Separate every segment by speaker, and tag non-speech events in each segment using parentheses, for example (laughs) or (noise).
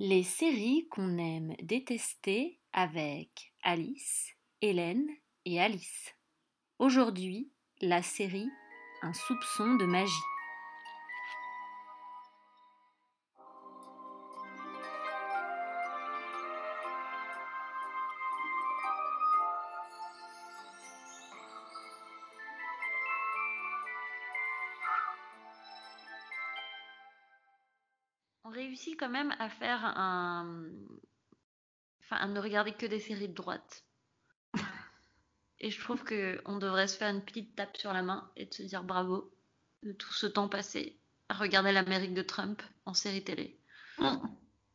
Speaker 1: Les séries qu'on aime détester avec Alice, Hélène et Alice. Aujourd'hui, la série Un soupçon de magie. Quand même à faire un. Enfin, à ne regarder que des séries de droite. (laughs) Et je trouve qu'on devrait se faire une petite tape sur la main et de se dire bravo de tout ce temps passé à regarder l'Amérique de Trump en série télé.
Speaker 2: Mm.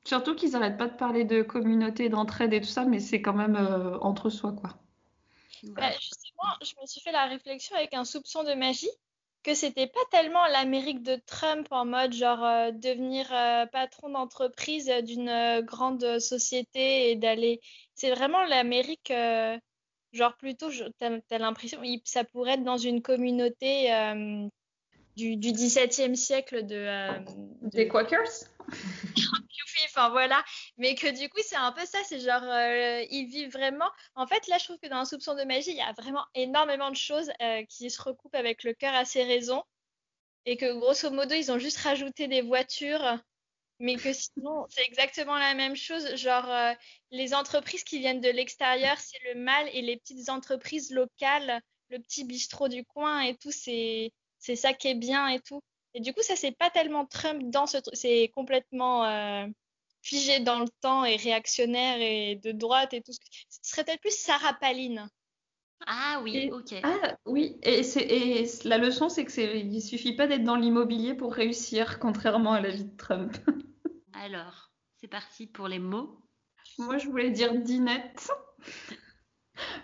Speaker 2: Surtout qu'ils n'arrêtent pas de parler de communauté, d'entraide et tout ça, mais c'est quand même euh, entre soi, quoi.
Speaker 3: Bah, justement, je me suis fait la réflexion avec un soupçon de magie que c'était pas tellement l'Amérique de Trump en mode genre euh, devenir euh, patron d'entreprise d'une euh, grande société et d'aller. C'est vraiment l'Amérique, genre plutôt, t'as as, l'impression, ça pourrait être dans une communauté du, du 17e siècle de,
Speaker 2: de... (laughs) Des Quakers?
Speaker 3: Enfin voilà. Mais que du coup, c'est un peu ça, c'est genre, euh, ils vivent vraiment. En fait, là, je trouve que dans un soupçon de magie, il y a vraiment énormément de choses euh, qui se recoupent avec le cœur à ses raisons. Et que grosso modo, ils ont juste rajouté des voitures. Mais que sinon, c'est exactement la même chose. Genre, euh, les entreprises qui viennent de l'extérieur, c'est le mal. Et les petites entreprises locales, le petit bistrot du coin et tout, c'est ça qui est bien et tout. Et du coup, ça, c'est pas tellement Trump dans ce truc. C'est complètement figé dans le temps et réactionnaire et de droite et tout. Ce serait peut-être plus Sarah Palin.
Speaker 1: Ah oui, ok.
Speaker 2: Ah oui, et, et la leçon, c'est qu'il ne suffit pas d'être dans l'immobilier pour réussir, contrairement à la vie de Trump. (laughs)
Speaker 1: Alors, c'est parti pour les mots.
Speaker 2: Moi, je voulais dire dinette.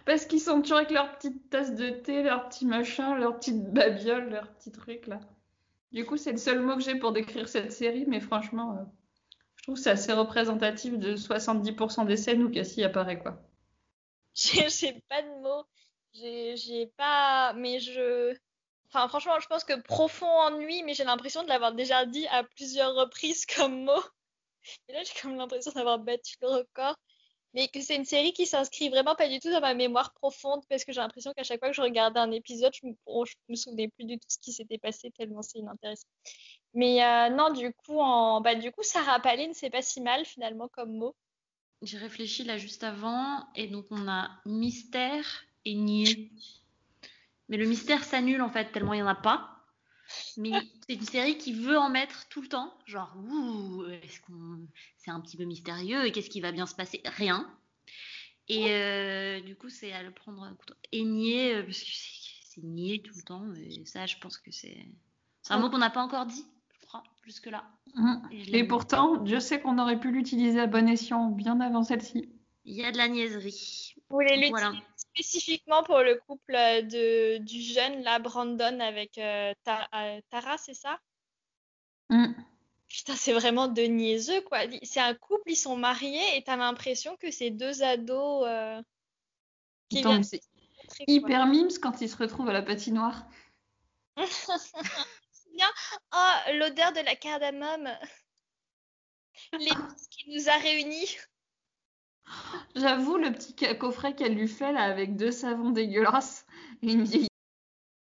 Speaker 2: Parce qu'ils sont toujours avec leur petite tasse de thé, leur petit machin, leur petite babiole, leur petit truc là. Du coup, c'est le seul mot que j'ai pour décrire cette série, mais franchement, euh, je trouve que c'est assez représentatif de 70% des scènes où Cassie apparaît, quoi. (laughs)
Speaker 3: J'ai pas de mots. J'ai pas. Mais je. Enfin, franchement, je pense que profond ennui, mais j'ai l'impression de l'avoir déjà dit à plusieurs reprises comme mot. (laughs) Et là, j'ai comme l'impression d'avoir battu le record mais que c'est une série qui s'inscrit vraiment pas du tout dans ma mémoire profonde parce que j'ai l'impression qu'à chaque fois que je regardais un épisode, je me, me souvenais plus du tout ce qui s'était passé tellement c'est inintéressant. Mais euh, non, du coup, en, bah, du coup, Sarah Palin, c'est pas si mal finalement comme mot.
Speaker 1: J'ai réfléchi là juste avant et donc on a mystère et nier. Mais le mystère s'annule en fait tellement il y en a pas. Mais c'est une série qui veut en mettre tout le temps. Genre, ouh, est-ce qu'on... c'est un petit peu mystérieux et qu'est-ce qui va bien se passer? Rien. Et euh, du coup, c'est à le prendre et nier, euh, parce que c'est, nier tout le temps. Et ça, je pense que c'est, c'est un mot qu'on n'a pas encore dit, je crois, jusque-là.
Speaker 2: Mmh. Et, pourtant, Dieu sait qu'on aurait pu l'utiliser à bon escient bien avant celle-ci.
Speaker 1: Il y a de la niaiserie.
Speaker 3: Vous voulez voilà spécifiquement pour le couple euh, de, du jeune, là, Brandon, avec euh, euh, Tara, c'est ça? Mm. Putain, c'est vraiment de niaiseux, quoi. C'est un couple, ils sont mariés et t'as l'impression que c'est deux ados
Speaker 2: qui viennent... C'est hyper mimes quand ils se retrouvent à la patinoire. (laughs)
Speaker 3: c'est bien. Oh, l'odeur de la cardamome. Les (laughs) qui nous a réunis.
Speaker 2: J'avoue, le petit coffret qu'elle lui fait là avec deux savons dégueulasses et une vieille.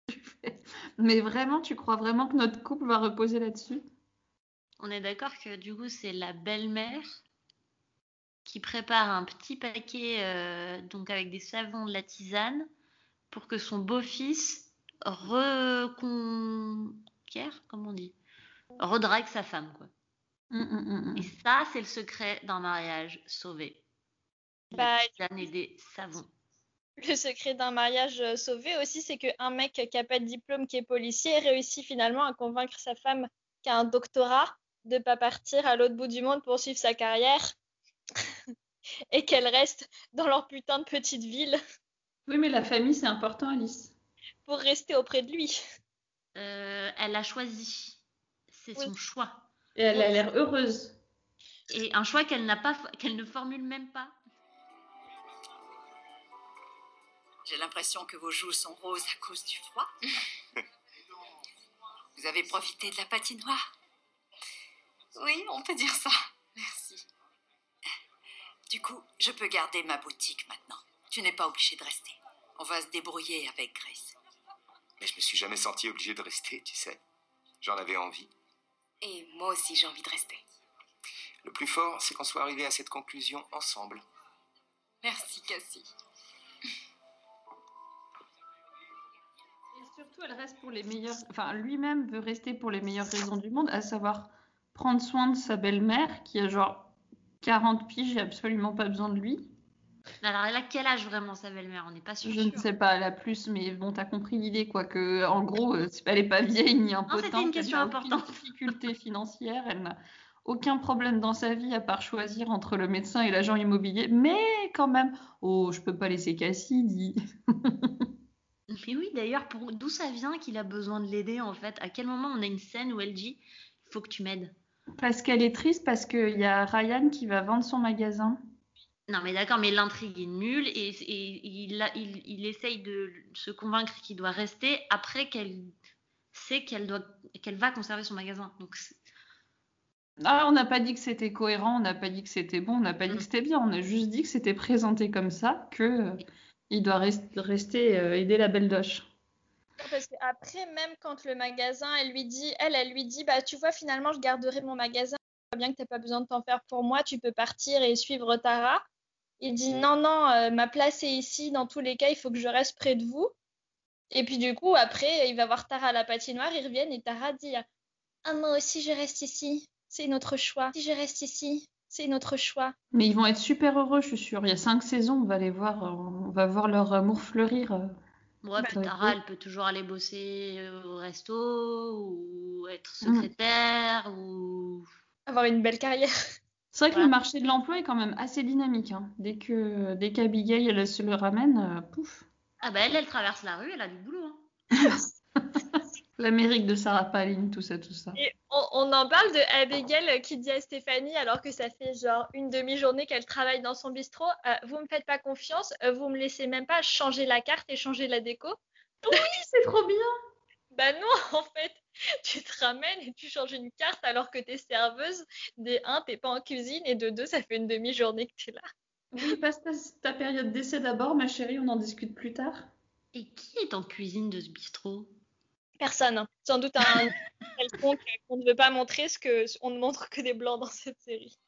Speaker 2: (laughs) Mais vraiment, tu crois vraiment que notre couple va reposer là-dessus?
Speaker 1: On est d'accord que du coup, c'est la belle-mère qui prépare un petit paquet euh, donc avec des savons de la tisane pour que son beau-fils reconquiert, comment on dit, redrague sa femme quoi. Hum, hum, hum, et ça, c'est le secret d'un mariage sauvé. Bah, des savons.
Speaker 3: Le secret d'un mariage euh, sauvé aussi, c'est qu'un mec qui n'a pas de diplôme, qui est policier, réussit finalement à convaincre sa femme qui a un doctorat de ne pas partir à l'autre bout du monde pour suivre sa carrière (laughs) et qu'elle reste dans leur putain de petite ville.
Speaker 2: Oui, mais la famille, c'est important, Alice.
Speaker 3: Pour rester auprès de lui.
Speaker 1: Euh, elle a choisi. C'est son choix.
Speaker 2: Et elle a l'air heureuse.
Speaker 1: Et un choix qu'elle n'a pas, qu'elle ne formule même pas.
Speaker 4: J'ai l'impression que vos joues sont roses à cause du froid. (laughs) Vous avez profité de la patinoire Oui, on peut dire ça. Merci. Je peux garder ma boutique maintenant. Tu n'es pas obligé de rester. On va se débrouiller avec Grace.
Speaker 5: Mais je me suis jamais senti obligé de rester, tu sais. J'en avais envie.
Speaker 6: Et moi aussi, j'ai envie de rester.
Speaker 5: Le plus fort, c'est qu'on soit arrivé à cette conclusion ensemble.
Speaker 6: Merci, Cassie.
Speaker 2: Surtout, elle reste pour les meilleures. Enfin, lui-même veut rester pour les meilleures raisons du monde, à savoir prendre soin de sa belle-mère, qui a genre 40 piges et absolument pas besoin de lui.
Speaker 1: Alors, elle a quel âge vraiment sa belle-mère? On n'est pas sûr.
Speaker 2: Je ne sais pas, elle a plus, mais bon, t'as compris l'idée, quoi. Que, en gros, euh, elle est pas vieille ni impotente.
Speaker 1: c'était une
Speaker 2: elle aucune
Speaker 1: importante. (laughs)
Speaker 2: difficulté financière, elle n'a aucun problème dans sa vie à part choisir entre le médecin et l'agent immobilier. Mais quand même, oh, je peux pas laisser Cassie, dit. (laughs)
Speaker 1: Mais oui, d'ailleurs, pour d'où ça vient qu'il a besoin de l'aider en fait? À quel moment on a une scène où elle dit il faut que tu m'aides?
Speaker 2: Parce qu'elle est triste, parce qu'il y a Ryan qui va vendre son magasin.
Speaker 1: Non, mais d'accord, mais l'intrigue est nulle et, et il, a- il, il essaye de se convaincre qu'il doit rester après qu'elle sait qu'elle doit qu'elle va conserver son magasin. Donc
Speaker 2: Ah, on n'a pas dit que c'était cohérent, on n'a pas dit que c'était bon, on n'a pas dit
Speaker 1: Mm.
Speaker 2: que c'était bien, on a juste dit que c'était présenté comme ça, que euh, il doit rest- rester euh, aider la belle doche.
Speaker 3: Parce qu'après, même quand le magasin, elle lui dit, elle, elle lui dit, bah tu vois, finalement, je garderai mon magasin. Je vois bien que t'as pas besoin de t'en faire pour moi, tu peux partir et suivre Tara. Il dit, non, non, euh, ma place est ici. Dans tous les cas, il faut que je reste près de vous. Et puis du coup, après, il va voir Tara à la patinoire, ils reviennent et Tara dit, ah moi aussi, je reste ici. C'est notre choix. Si je reste ici, c'est notre choix.
Speaker 2: Mais ils vont être super heureux, je suis sûre. Il y a cinq saisons, on va les voir, euh, on va voir leur amour fleurir. euh.
Speaker 1: Ouais,
Speaker 3: Bah.
Speaker 1: Tara, elle peut toujours aller bosser euh, au resto ou être
Speaker 2: Mm.
Speaker 1: secrétaire ou
Speaker 3: Avoir une belle carrière. (laughs)
Speaker 2: C'est vrai que
Speaker 1: Voilà.
Speaker 2: le marché de l'emploi est quand même assez dynamique. hein. Dès que dès qu'Abigail elle se le ramène, euh, pouf.
Speaker 1: ah bah elle, elle traverse la rue, elle a du boulot. hein. (laughs)
Speaker 2: L'Amérique de Sarah Palin, tout ça, tout ça.
Speaker 3: Et on, on en parle de Abigail qui dit à Stéphanie, alors que ça fait genre une demi-journée qu'elle travaille dans son bistrot, euh, vous me faites pas confiance, euh, vous me laissez même pas changer la carte et changer la déco.
Speaker 2: C'est trop bien.
Speaker 3: Bah non, (laughs) en fait, tu te ramènes et tu changes une carte alors que t'es serveuse. Des 1, t'es pas en cuisine et de 2, ça fait une demi-journée que t'es là.
Speaker 2: Oui, passe ta, ta période d'essai d'abord, ma chérie, on en discute plus tard.
Speaker 1: Et qui est en cuisine de ce bistrot?
Speaker 3: Personne. hein. Sans doute un (laughs) quelconque qu'on ne veut pas montrer, parce que on ne montre que des blancs dans cette série.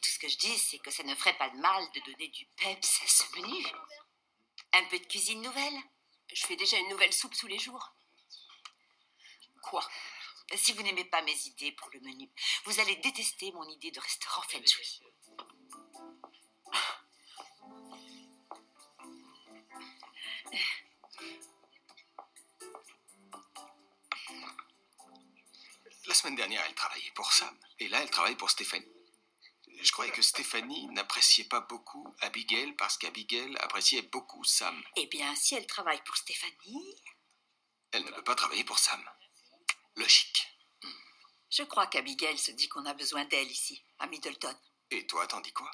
Speaker 4: Tout ce que je dis, c'est que ça ne ferait pas de mal de donner du peps à ce menu. Un peu de cuisine nouvelle.
Speaker 6: Je fais déjà une nouvelle soupe tous les jours.
Speaker 4: Quoi? Si vous n'aimez pas mes idées pour le menu, vous allez détester mon idée de restaurant feng (laughs)
Speaker 5: semaine dernière, elle travaillait pour Sam. Et là, elle travaille pour Stéphanie. Je croyais que Stéphanie n'appréciait pas beaucoup Abigail parce qu'Abigail appréciait beaucoup Sam.
Speaker 4: Eh bien, si elle travaille pour Stéphanie,
Speaker 5: Elle ne peut pas travailler pour Sam. Logique.
Speaker 4: je crois qu'Abigail se dit qu'on a besoin d'elle ici, à Middleton.
Speaker 5: Et toi, t'en dis quoi?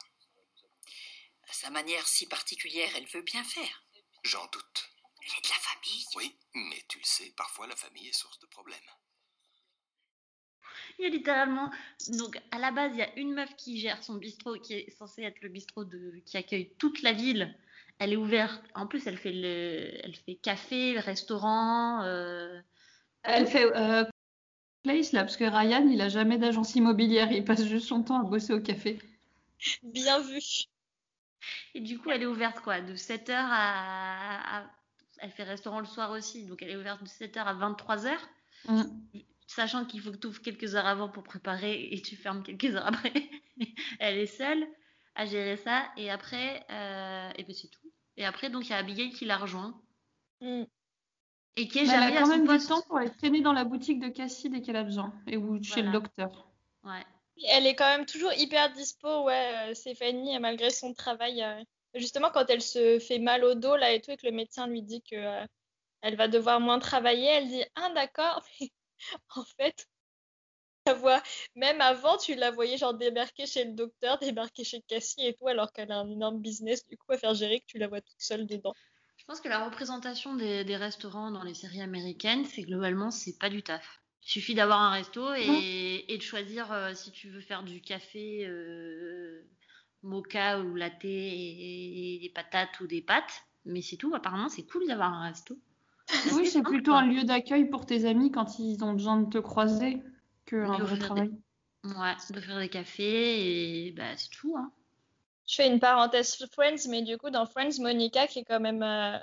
Speaker 4: À sa manière si particulière, elle veut bien faire.
Speaker 5: J'en doute.
Speaker 4: Elle est de la famille.
Speaker 5: Oui, mais tu le sais, parfois la famille est source de problèmes.
Speaker 1: Il y a littéralement. Donc, à la base, il y a une meuf qui gère son bistrot, qui est censé être le bistrot de... qui accueille toute la ville. Elle est ouverte. En plus, elle fait le, elle fait café, restaurant. euh,
Speaker 2: Elle fait euh, place là, parce que Ryan, il a jamais d'agence immobilière, il passe juste son temps à bosser au café.
Speaker 3: Bien vu.
Speaker 1: Et du coup, elle est ouverte quoi, de 7h à... Elle fait restaurant le soir aussi, donc elle est ouverte de 7h à 23h.
Speaker 2: Mm.
Speaker 1: Sachant qu'il faut que tu ouvres quelques heures avant pour préparer et tu fermes quelques heures après. (laughs) elle est seule à gérer ça. Et après, euh, et ben c'est tout. Et après, donc il y a Abigail qui la rejoint.
Speaker 3: Mm.
Speaker 1: Et qui est
Speaker 2: elle a quand même du temps pour aller traîner dans la boutique de Cassie dès qu'elle a besoin, et ou chez le docteur.
Speaker 1: Ouais.
Speaker 3: Elle est quand même toujours hyper dispo, ouais, euh, Stéphanie, malgré son travail. euh, Justement, quand elle se fait mal au dos, là, et tout, et que le médecin lui dit que euh, elle va devoir moins travailler, elle dit Ah, d'accord, (laughs) (laughs) en fait, la voix, même avant, tu la voyais genre débarquer chez le docteur, débarquer chez Cassie et tout, alors qu'elle a un énorme business, du coup, à faire gérer que tu la vois toute seule dedans.
Speaker 1: Je pense que la représentation des, des restaurants dans les séries américaines, c'est globalement, c'est pas du taf. Il suffit d'avoir un resto et, et de choisir euh, si tu veux faire du café euh, mocha ou latte et, et des patates ou des pâtes. Mais c'est tout. Apparemment, c'est cool d'avoir un resto.
Speaker 2: Oui, c'est plutôt un lieu d'accueil pour tes amis quand ils ont besoin de te croiser que un
Speaker 1: Oui,
Speaker 2: vrai
Speaker 1: offrir des-
Speaker 2: travail.
Speaker 1: Ouais, d'offrir des cafés et bah, c'est tout. Hein.
Speaker 3: Je fais une parenthèse Friends, mais du coup, dans Friends, Monica, qui est quand même euh,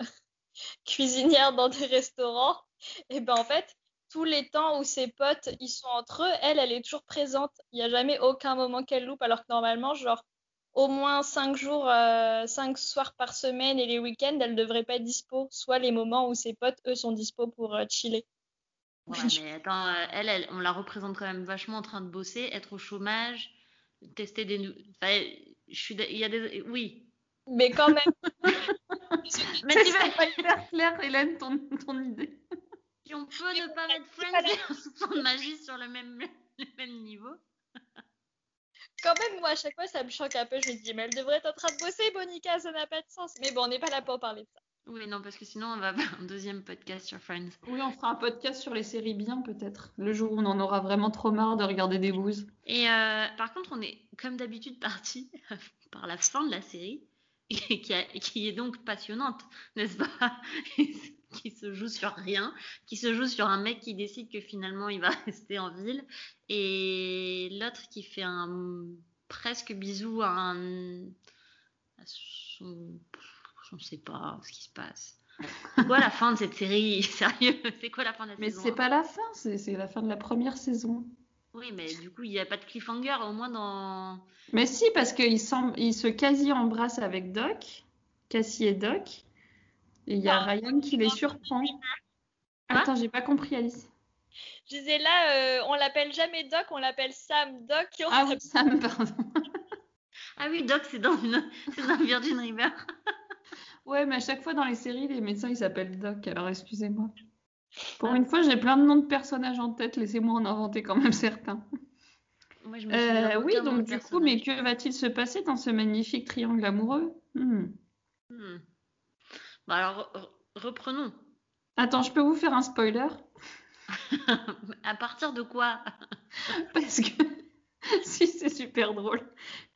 Speaker 3: (laughs) cuisinière dans des restaurants, et ben en fait, tous les temps où ses potes ils sont entre eux, elle, elle est toujours présente. Il n'y a jamais aucun moment qu'elle loupe, alors que normalement, genre, au moins cinq jours, euh, cinq soirs par semaine et les week-ends, elle devrait pas être dispo. Soit les moments où ses potes, eux, sont dispo pour euh, chiller.
Speaker 1: Ouais, mais attends, euh, elle, elle, on la représente quand même vachement en train de bosser, être au chômage, tester des. Enfin, je suis. d- Il y a des. Oui.
Speaker 3: Mais quand même, (laughs)
Speaker 1: Mais tu veux-
Speaker 2: pas hyper clair, Hélène, ton, ton idée.
Speaker 1: si on peut ne pas mettre Friends et un soupçon de magie sur le même, le même niveau.
Speaker 3: Quand même, moi, à chaque fois, ça me choque un peu. Je me dis, mais elle devrait être en train de bosser, Monica, ça n'a pas de sens. Mais bon, on n'est pas là pour parler de ça.
Speaker 1: Oui, non, parce que sinon, on va faire un deuxième podcast sur Friends.
Speaker 2: Oui, on fera un podcast sur les séries bien, peut-être. Le jour où on en aura vraiment trop marre de regarder des bouses.
Speaker 1: Et euh, par contre, on est comme d'habitude parti (laughs) par la fin de la série, (laughs) qui, a- qui est donc passionnante, n'est-ce pas? (laughs) (laughs) Qui se joue sur rien, qui se joue sur un mec qui décide que finalement il va (laughs) rester en ville, et l'autre qui fait un presque bisou à un. à son. Je ne sais pas ce qui se passe. C'est quoi la fin de cette série? (laughs) Sérieux? C'est quoi la fin de la
Speaker 2: Mais
Speaker 1: saison
Speaker 2: c'est
Speaker 1: un
Speaker 2: pas la fin, c'est c'est la fin de la première saison.
Speaker 1: Oui, mais du coup, il n'y a pas de cliffhanger, au moins dans.
Speaker 2: Mais si, parce qu'il semble, il se quasi embrasse avec Doc, Cassie et Doc. Et il y a
Speaker 3: Non.
Speaker 2: Ryan qui les surprend. Attends, j'ai pas compris, Alice.
Speaker 3: Je disais là, euh, on l'appelle jamais Doc, on l'appelle Sam Doc. et on
Speaker 2: Ah oui, Sam, pardon. (laughs)
Speaker 1: Ah oui, Doc, c'est dans, une... c'est dans Virgin River. (laughs)
Speaker 2: Ouais, mais à chaque fois dans les séries, les médecins ils s'appellent Doc, alors excusez-moi. Pour une fois, j'ai plein de noms de personnages en tête, laissez-moi en inventer quand même certains.
Speaker 1: Moi, je me souviens
Speaker 2: Euh, oui, donc du coup, mais que va-t-il se passer dans ce magnifique triangle amoureux? Hmm.
Speaker 1: Hmm. Bah alors, re- reprenons.
Speaker 2: Attends, je peux vous faire un spoiler? (laughs)
Speaker 1: À partir de quoi? (laughs)
Speaker 2: Parce que (laughs) si c'est super drôle.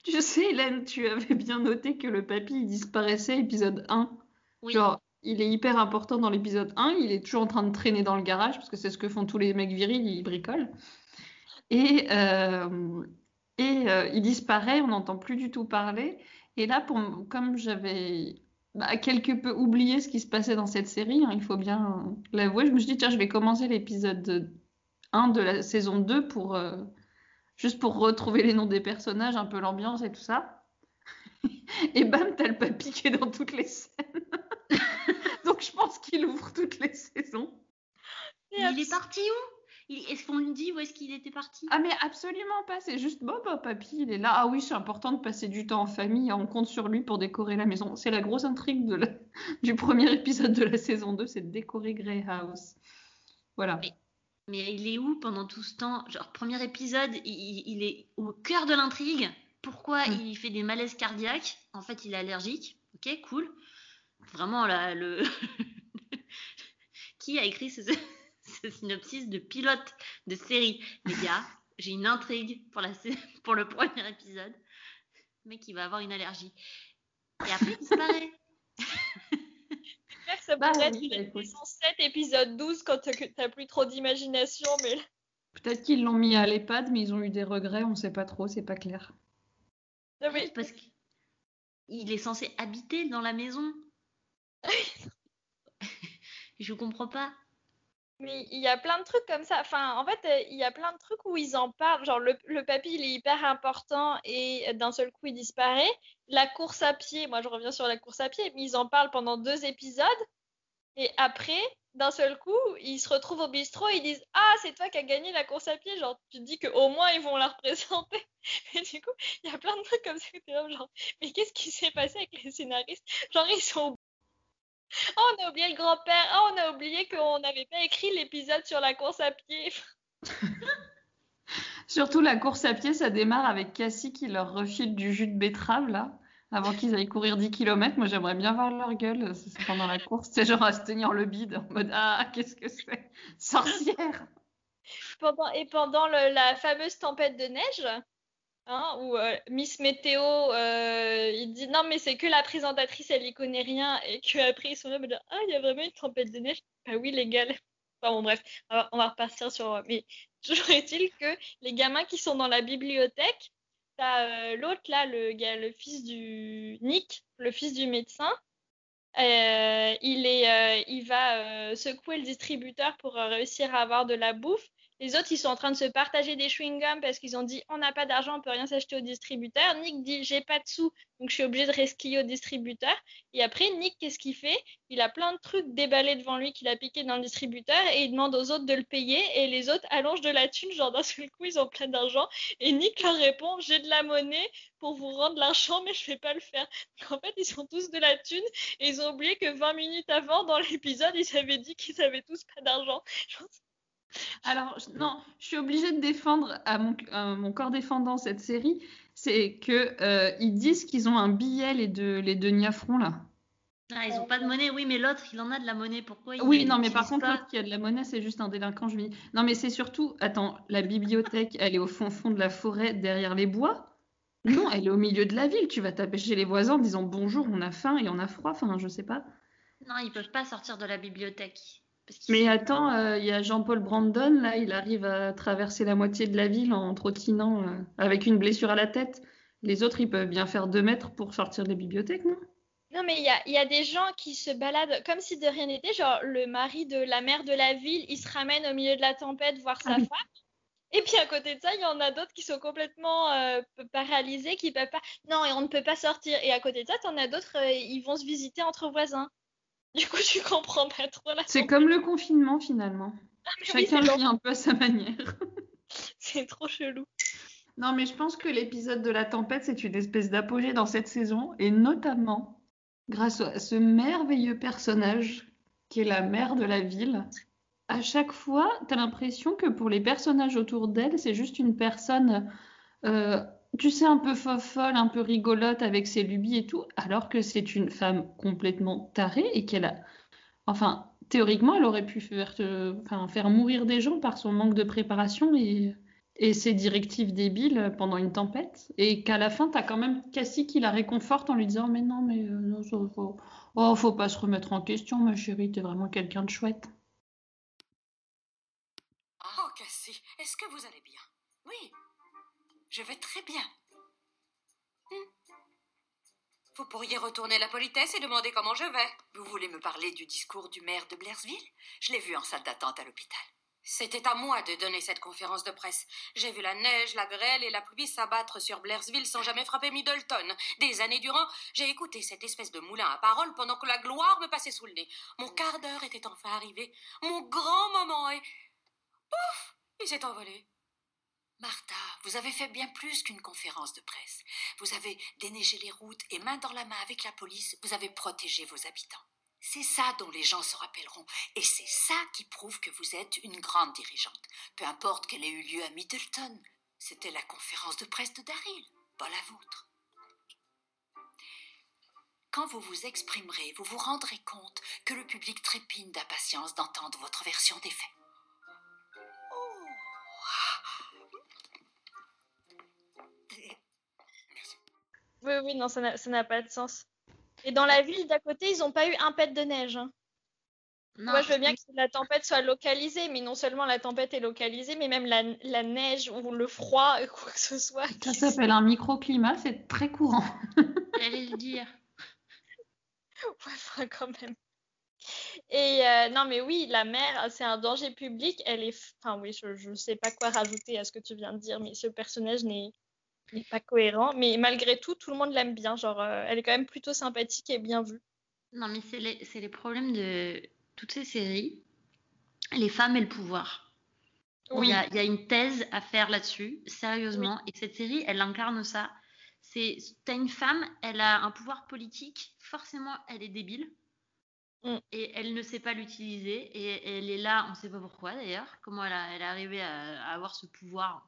Speaker 2: Tu sais, Hélène, tu avais bien noté que le papy il disparaissait épisode 1.
Speaker 1: Oui.
Speaker 2: Genre, il est hyper important dans l'épisode 1, il est toujours en train de traîner dans le garage, parce que c'est ce que font tous les mecs virils, ils bricolent. Et, euh, et euh, il disparaît, on n'entend plus du tout parler. Et là, pour, comme j'avais bah, quelque peu oublié ce qui se passait dans cette série, hein, il faut bien l'avouer, je me suis dit, tiens, je vais commencer l'épisode 1 de la saison 2 pour, euh, juste pour retrouver les noms des personnages, un peu l'ambiance et tout ça. (laughs) Et bam, t'as le papy qui est dans toutes les scènes. (laughs) Donc je pense qu'il ouvre toutes les saisons.
Speaker 3: Et
Speaker 1: Il est parti où? Est-ce qu'on lui dit où est-ce qu'il était parti?
Speaker 2: Ah mais absolument pas, c'est juste bon, bah, papy, il est là. Ah oui, c'est important de passer du temps en famille, on compte sur lui pour décorer la maison. C'est la grosse intrigue de la- (laughs) du premier épisode de la saison 2, c'est de décorer Grey House. Voilà.
Speaker 1: Mais- Mais il est où pendant tout ce temps? Genre, premier épisode, il, est au cœur de l'intrigue. Pourquoi
Speaker 2: Mm.
Speaker 1: il fait des malaises cardiaques? En fait, il est allergique. Ok, cool. Vraiment, là, le. (laughs) Qui a écrit ce, (laughs) ce synopsis de pilote de série Les gars, j'ai une intrigue pour, la, (laughs) pour le premier épisode. Le mec, il va avoir une allergie. Et après, il disparaît. (laughs)
Speaker 3: J'espère que ça
Speaker 2: Bah
Speaker 3: pourrait
Speaker 2: oui,
Speaker 3: être
Speaker 2: bah
Speaker 3: une saison 7, épisode 12, quand t'as plus trop d'imagination. Mais
Speaker 2: Peut-être qu'ils l'ont mis à l'EHPAD, mais ils ont eu des regrets, on sait pas trop, c'est pas clair.
Speaker 3: Non, mais
Speaker 1: Parce qu'il est censé habiter dans la maison. (laughs) Je comprends pas.
Speaker 3: Mais il y a plein de trucs comme ça. Enfin, en fait, euh, il y a plein de trucs où ils en parlent. Genre, le, le papy, il est hyper important et euh, d'un seul coup, il disparaît. La course à pied, moi, je reviens sur la course à pied, mais ils en parlent pendant deux épisodes. Et après, d'un seul coup, ils se retrouvent au bistrot et ils disent Ah, c'est toi qui as gagné la course à pied. Genre, tu te dis qu'au moins, ils vont la représenter. (laughs) Et du coup, il y a plein de trucs comme ça. mais qu'est-ce qui s'est passé avec les scénaristes? Genre, ils sont Oh, (laughs) on a oublié le grand-père. Oh, on a oublié qu'on n'avait pas écrit l'épisode sur la course à pied. (laughs)
Speaker 2: Surtout la course à pied, ça démarre avec Cassie qui leur refile du jus de betterave là, avant qu'ils aillent courir 10 km. Moi j'aimerais bien voir leur gueule c'est pendant la course. C'est genre à se tenir le bide en mode Ah, qu'est-ce que c'est? Sorcière
Speaker 3: pendant, et pendant le- la fameuse tempête de neige, hein, où euh, Miss Météo, euh, il dit non, mais c'est que la présentatrice, elle y connaît rien, et qu'après ils sont là, là, ah, il y a vraiment une tempête de neige. Bah oui, les gars. Enfin bon, bref, on va, repartir sur. Mais (laughs) toujours est-il que les gamins qui sont dans la bibliothèque, t'as euh, l'autre là, le le fils du Nick, le fils du médecin. Euh, il, est, euh, il va euh, secouer le distributeur pour euh, réussir à avoir de la bouffe. Les autres, ils sont en train de se partager des chewing-gums parce qu'ils ont dit on n'a pas d'argent, on peut rien s'acheter au distributeur. Nick dit j'ai pas de sous, donc je suis obligé de resquiller au distributeur. Et après, Nick, qu'est-ce qu'il fait? Il a plein de trucs déballés devant lui qu'il a piqué dans le distributeur et il demande aux autres de le payer. Et les autres allongent de la thune, genre d'un seul coup, ils ont plein d'argent. Et Nick leur répond j'ai de la monnaie pour vous rendre l'argent, mais je vais pas le faire. En fait, ils sont tous de la thune et ils ont oublié que 20 minutes avant, dans l'épisode, ils avaient dit qu'ils avaient tous pas d'argent. (laughs)
Speaker 2: Alors, non, je suis obligée de défendre à mon, à mon corps défendant cette série. C'est que euh, ils disent qu'ils ont un billet, les deux, les deux niafrons là.
Speaker 1: Ah, ils ont pas de monnaie, oui, mais l'autre, il en a de la monnaie. Pourquoi il
Speaker 2: Oui, non, mais par contre, l'autre qui a de la monnaie, c'est juste un délinquant, je me dis. Non, mais c'est surtout, attends, la bibliothèque, elle est au fond fond de la forêt, derrière les bois? Non, elle est au milieu de la ville. Tu vas taper chez les voisins en disant bonjour, on a faim et on a froid. Enfin, je sais pas.
Speaker 1: Non, ils peuvent pas sortir de la bibliothèque.
Speaker 2: Mais attends, euh, il y a Jean-Paul Brandon, là, il arrive à traverser la moitié de la ville en trottinant euh, avec une blessure à la tête. Les autres, ils peuvent bien faire deux mètres pour sortir de la bibliothèque, non?
Speaker 3: Non, mais il y a, il y a des gens qui se baladent comme si de rien n'était. Genre, le mari de la mère de la ville, il se ramène au milieu de la tempête voir sa
Speaker 2: Ah oui.
Speaker 3: femme. Et puis à côté de ça, il y en a d'autres qui sont complètement euh, paralysés, qui peuvent pas. Non, et on ne peut pas sortir. Et à côté de ça, t'en as d'autres, euh, ils vont se visiter entre voisins. Du coup, tu comprends pas trop la.
Speaker 2: C'est comme le confinement, finalement.
Speaker 3: Ah, oui,
Speaker 2: Chacun le vit un peu à sa manière. (laughs)
Speaker 3: c'est trop chelou.
Speaker 2: Non, mais je pense que l'épisode de la tempête, c'est une espèce d'apogée dans cette saison, et notamment grâce à ce merveilleux personnage qui est la mère de la ville. À chaque fois, t'as l'impression que pour les personnages autour d'elle, c'est juste une personne, euh, tu sais, un peu fofolle, un peu rigolote avec ses lubies et tout, alors que c'est une femme complètement tarée et qu'elle a, enfin, théoriquement, elle aurait pu faire, mourir des gens par son manque de préparation et ses directives débiles pendant une tempête, et qu'à la fin, t'as quand même Cassie qui la réconforte en lui disant Mais non, mais euh, faut... Oh, faut pas se remettre en question, ma chérie, t'es vraiment quelqu'un de chouette.
Speaker 4: Oh, Cassie, est-ce que vous allez bien? Oui, je vais très bien. Hmm. Vous pourriez retourner la politesse et demander comment je vais. Vous voulez me parler du discours du maire de Blairsville? Je l'ai vu en salle d'attente à l'hôpital. C'était à moi de donner cette conférence de presse. J'ai vu la neige, la grêle et la pluie s'abattre sur Blairsville sans jamais frapper Middleton. Des années durant, j'ai écouté cette espèce de moulin à paroles pendant que la gloire me passait sous le nez. Mon quart d'heure était enfin arrivé. Mon grand moment est... Pouf Il s'est envolé. Martha, vous avez fait bien plus qu'une conférence de presse. Vous avez déneigé les routes et main dans la main avec la police, vous avez protégé vos habitants. C'est ça dont les gens se rappelleront. Et c'est ça qui prouve que vous êtes une grande dirigeante. Peu importe qu'elle ait eu lieu à Middleton. C'était la conférence de presse de Daryl, pas la vôtre. Quand vous vous exprimerez, vous vous rendrez compte que le public trépigne d'impatience d'entendre votre version des faits.
Speaker 3: Oui, oui, non, ça n'a ça n'a pas de sens. Et dans la ville d'à côté, ils n'ont pas eu un pet de neige. hein.
Speaker 1: Non,
Speaker 3: Moi, je veux bien que la tempête soit localisée, mais non seulement la tempête est localisée, mais même la, la neige ou le froid, (laughs) quoi que ce soit.
Speaker 2: Ça s'appelle un microclimat, c'est très courant. (laughs)
Speaker 1: j'allais le dire. (laughs)
Speaker 3: Ouais, enfin, quand même. Et euh, non, mais oui, la mer, c'est un danger public. Elle est. Enfin, oui, je ne sais pas quoi rajouter à ce que tu viens de dire, mais ce personnage n'est n'est pas cohérent. Mais malgré tout, tout le monde l'aime bien. Genre, euh, elle est quand même plutôt sympathique et bien vue.
Speaker 1: Non, mais c'est les, les problèmes de toutes ces séries. Les femmes et le pouvoir. Il
Speaker 3: Oui,
Speaker 1: y a, il y a une thèse à faire là-dessus, sérieusement. Et cette série, elle incarne ça. C'est, t'as une femme, elle a un pouvoir politique, forcément, elle est débile.
Speaker 3: Mm.
Speaker 1: Et elle ne sait pas l'utiliser. Et elle est là, on ne sait pas pourquoi d'ailleurs, comment elle, a- elle est arrivée à, à avoir ce pouvoir.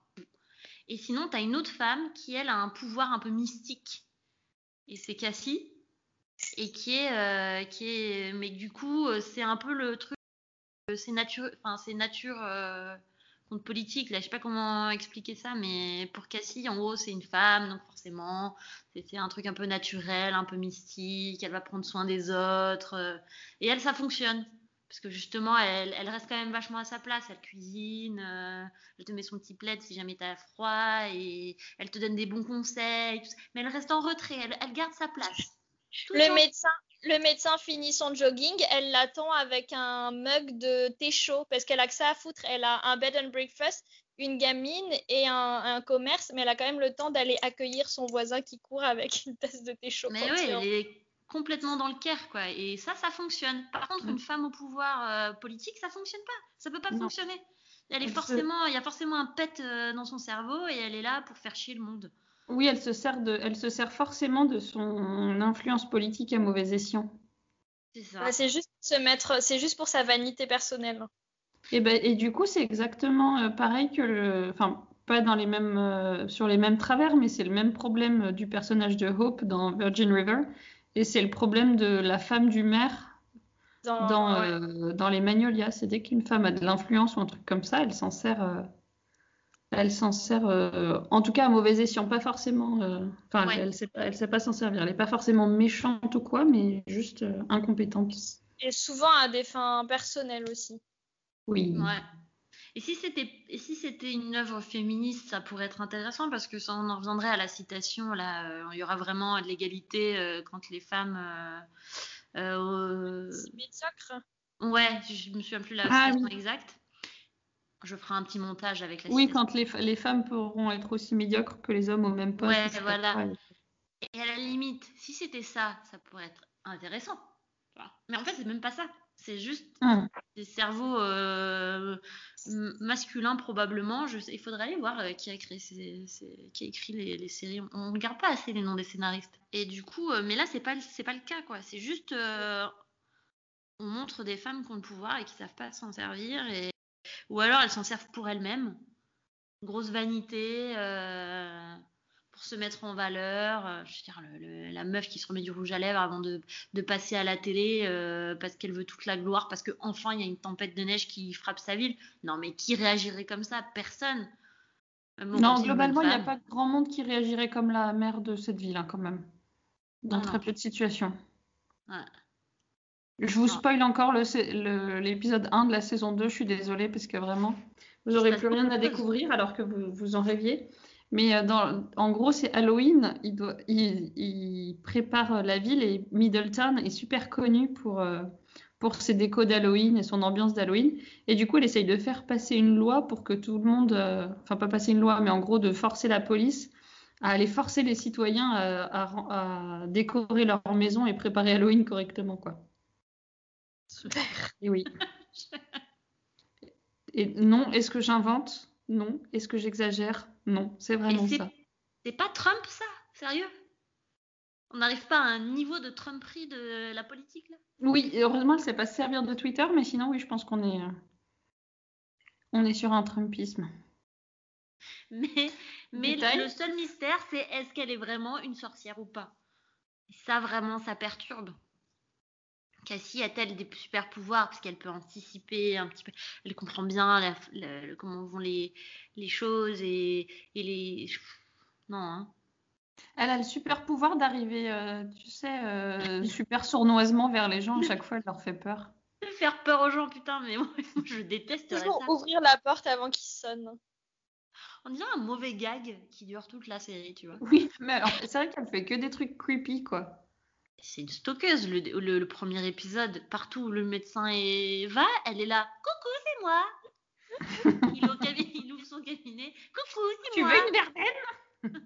Speaker 1: Et sinon, tu as une autre femme qui, elle, a un pouvoir un peu mystique. Et c'est Cassie. Et qui est, euh, qui est. Mais du coup, euh, c'est un peu le truc. euh, C'est nature. Enfin, c'est nature. contre politique. Là, je sais pas comment expliquer ça, mais pour Cassie, en gros, c'est une femme, donc forcément, c'est un truc un peu naturel, un peu mystique. Elle va prendre soin des autres. et elle, ça fonctionne. Parce que justement, elle, elle reste quand même vachement à sa place. Elle cuisine, euh, elle te met son petit plaid si jamais t'as froid, et elle te donne des bons conseils. Mais elle reste en retrait, elle, elle garde sa place. Tout
Speaker 3: Le
Speaker 1: temps.
Speaker 3: médecin, le médecin finit son jogging, elle l'attend avec un mug de thé chaud parce qu'elle a que ça à foutre. Elle a un bed and breakfast, une gamine et un, un commerce, mais elle a quand même le temps d'aller accueillir son voisin qui court avec une tasse de thé chaud.
Speaker 1: Mais oui, complètement dans le caire, quoi. Et ça, ça fonctionne. Par contre, une femme au pouvoir euh, politique, ça fonctionne pas. Ça peut pas
Speaker 2: Non.
Speaker 1: fonctionner. Elle est
Speaker 2: Elle
Speaker 1: forcément, il y a forcément un pet euh, dans son cerveau et elle est là pour faire chier le monde.
Speaker 2: Oui, elle se sert de, elle se sert forcément de son influence politique à mauvais escient.
Speaker 1: C'est ça.
Speaker 3: Bah, c'est juste se mettre, c'est juste pour sa vanité personnelle.
Speaker 2: Et, ben, et du coup, c'est exactement euh, pareil que le. Enfin, pas dans les mêmes, euh, sur les mêmes travers, mais c'est le même problème euh, du personnage de Hope dans Virgin River. Et c'est le problème de la femme du maire
Speaker 3: Dans,
Speaker 2: dans,
Speaker 3: ouais.
Speaker 2: euh, dans les Magnolias. C'est dès qu'une femme a de l'influence ou un truc comme ça, elle s'en sert. euh, elle s'en sert, euh, en tout cas à mauvais escient, pas forcément. Enfin,
Speaker 1: Ouais.
Speaker 2: elle sait pas, elle sait pas s'en servir. Elle est pas forcément méchante ou quoi, mais juste incompétente.
Speaker 3: Et souvent à des fins personnelles aussi.
Speaker 2: Oui.
Speaker 1: Ouais. Et si c'était et si c'était une œuvre féministe, ça pourrait être intéressant parce que ça on en reviendrait à la citation là, euh, il y aura vraiment de l'égalité euh, quand les femmes euh, euh,
Speaker 3: médiocre.
Speaker 1: Ouais, je me souviens plus la
Speaker 2: Ah,
Speaker 1: citation
Speaker 2: oui.
Speaker 1: exacte. Je ferai un petit montage avec la
Speaker 2: Oui,
Speaker 1: citation.
Speaker 2: quand les, femmes pourront être aussi médiocres que les hommes au même poste.
Speaker 1: Ouais,
Speaker 2: pas
Speaker 1: voilà. Et à la limite, si c'était ça, ça pourrait être intéressant. Mais en fait, c'est même pas ça. C'est juste
Speaker 2: Hum.
Speaker 1: des cerveaux euh, m- masculins probablement. Il faudrait aller voir euh, qui a ces, écrit les, séries. On, on regarde pas assez les noms des scénaristes. Et du coup, euh, mais là c'est pas pas le cas quoi. C'est juste euh, on montre des femmes qui ont le pouvoir et qui savent pas s'en servir et ou alors elles s'en servent pour elles-mêmes. Grosse vanité. Euh, pour se mettre en valeur, euh, je veux dire, le- le- la meuf qui se remet du rouge à lèvres avant de, de passer à la télé euh, parce qu'elle veut toute la gloire, parce qu'enfin il y a une tempête de neige qui frappe sa ville. Non, mais qui réagirait comme ça? Personne. Bon,
Speaker 2: Non, globalement, il n'y a pas grand monde qui réagirait comme la mère de cette ville, hein, quand même. Dans
Speaker 1: Non,
Speaker 2: très
Speaker 1: non.
Speaker 2: peu de situations.
Speaker 1: Ouais.
Speaker 2: Je vous spoil encore le sé- le- l'épisode 1 de la saison 2, je suis désolée, parce que vraiment, vous n'aurez plus rien à découvrir alors que vous, vous en rêviez. Mais euh, dans, en gros, c'est Halloween, il, doit, il, il prépare la ville et Middleton est super connu pour, euh, pour ses décos d'Halloween et son ambiance d'Halloween. Et du coup, il essaye de faire passer une loi pour que tout le monde, euh, enfin pas passer une loi, mais en gros de forcer la police à aller forcer les citoyens à, à ren- à décorer leur maison et préparer Halloween correctement, quoi. Et oui. Et non, est-ce que j'invente? Non. Est-ce que j'exagère? Non, c'est vraiment
Speaker 1: c'est
Speaker 2: ça.
Speaker 1: c'est pas Trump ça? Sérieux? On n'arrive pas à un niveau de Trumperie de la politique là?
Speaker 2: Oui, heureusement, elle ne sait pas se servir de Twitter, mais sinon, oui, je pense qu'on est, euh, on est sur un Trumpisme. (laughs)
Speaker 1: Mais, mais
Speaker 2: Détail.
Speaker 1: le seul mystère, c'est est-ce qu'elle est vraiment une sorcière ou pas? Et ça, vraiment, ça perturbe. Cassie a-t-elle des super pouvoirs? Parce qu'elle peut anticiper un petit peu, elle comprend bien la- la- comment vont les, les choses et, et les. Non, hein.
Speaker 2: Elle a le super pouvoir d'arriver, euh, tu sais, euh, (laughs) super sournoisement vers les gens. À chaque fois, elle leur fait peur. (laughs)
Speaker 1: Faire peur aux gens, putain, mais moi, (laughs) je déteste ça.
Speaker 3: Toujours ouvrir la porte avant qu'il sonne.
Speaker 1: On dirait un mauvais gag qui dure toute la série, tu vois.
Speaker 2: Oui, mais alors, c'est vrai qu'elle fait que des trucs creepy, quoi.
Speaker 1: C'est une stockeuse, le, le- le premier épisode. Partout où le médecin est... va, elle est là. Coucou, c'est moi. (laughs) il, est au cabinet- il ouvre son cabinet. Coucou, c'est
Speaker 2: Tu
Speaker 1: moi.
Speaker 2: veux une verveine (laughs)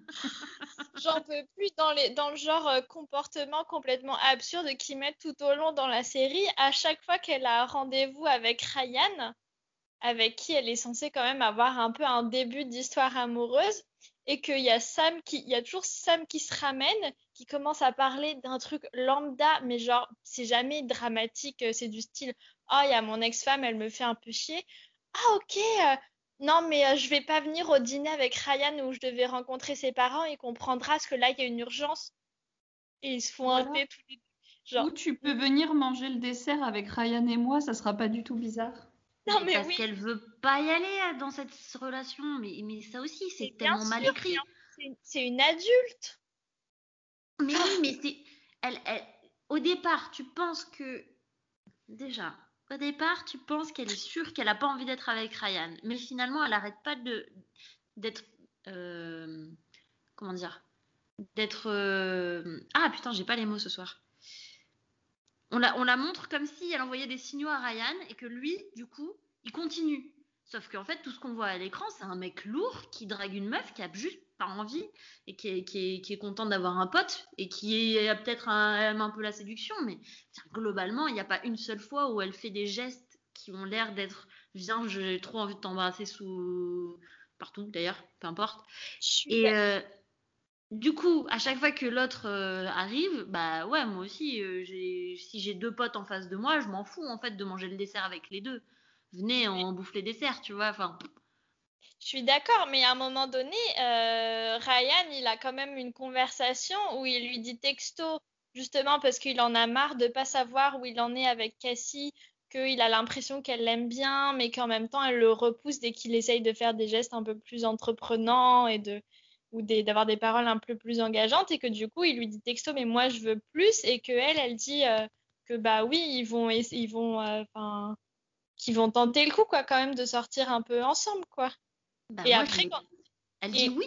Speaker 3: J'en peux plus dans, les, dans le genre euh, comportement complètement absurde qu'ils mettent tout au long dans la série. À chaque fois qu'elle a un rendez-vous avec Ryan, avec qui elle est censée quand même avoir un peu un début d'histoire amoureuse, et qu'il y a Sam qui, il y a toujours Sam qui se ramène, qui commence à parler d'un truc lambda, mais genre c'est jamais dramatique, euh, c'est du style oh il y a mon ex-femme, elle me fait un peu chier. Ah ok, euh, non, mais euh, je vais pas venir au dîner avec Ryan où je devais rencontrer ses parents et comprendra parce que là, il y a une urgence. Et ils se font un thé tous les deux. Genre,
Speaker 2: Ou tu peux venir manger le dessert avec Ryan et moi, ça sera pas du tout bizarre.
Speaker 3: Non, mais
Speaker 1: parce
Speaker 3: oui,
Speaker 1: qu'elle veut pas y aller euh, dans cette relation. Mais, mais ça aussi, c'est tellement mal écrit.
Speaker 3: C'est une- adulte.
Speaker 1: Mais oui, mais c'est. Elle, elle- Au départ, tu penses que. Déjà, au départ, tu penses qu'elle est sûre qu'elle a pas envie d'être avec Ryan. Mais finalement, elle arrête pas de d'être. euh, Comment dire D'être. euh, Ah putain, j'ai pas les mots ce soir. On la, on la montre comme si elle envoyait des signaux à Ryan et que lui, du coup, il continue. Sauf qu'en fait, tout ce qu'on voit à l'écran, c'est un mec lourd qui drague une meuf qui a juste pas envie et qui est, qui est, qui est content d'avoir un pote et qui est- a peut-être un, aime un peu la séduction, mais globalement, il n'y a pas une seule fois où elle fait des gestes qui ont l'air d'être viens, j'ai trop envie de t'embrasser sous partout d'ailleurs, peu importe.
Speaker 3: Je suis
Speaker 1: Et euh, du coup, à chaque fois que l'autre euh, arrive, bah ouais, moi aussi, euh, si j'ai deux potes en face de moi, je m'en fous en fait de manger le dessert avec les deux. Venez, on bouffe les desserts, tu vois. Enfin,
Speaker 3: Je suis d'accord, mais à un moment donné, euh, Ryan, il a quand même une conversation où il lui dit texto, justement parce qu'il en a marre de pas savoir où il en est avec Cassie, qu'il a l'impression qu'elle l'aime bien, mais qu'en même temps, elle le repousse dès qu'il essaye de faire des gestes un peu plus entreprenants et de ou d'avoir des paroles un peu plus engageantes, et que du coup, il lui dit texto, mais moi, je veux plus, et que elle, elle dit euh, que bah oui, ils vont, ils vont, euh, enfin, qu'ils vont tenter le coup, quoi, quand même, de sortir un peu ensemble, quoi.
Speaker 1: bah,
Speaker 3: Et après, quand-
Speaker 1: elle
Speaker 3: et-
Speaker 1: dit oui.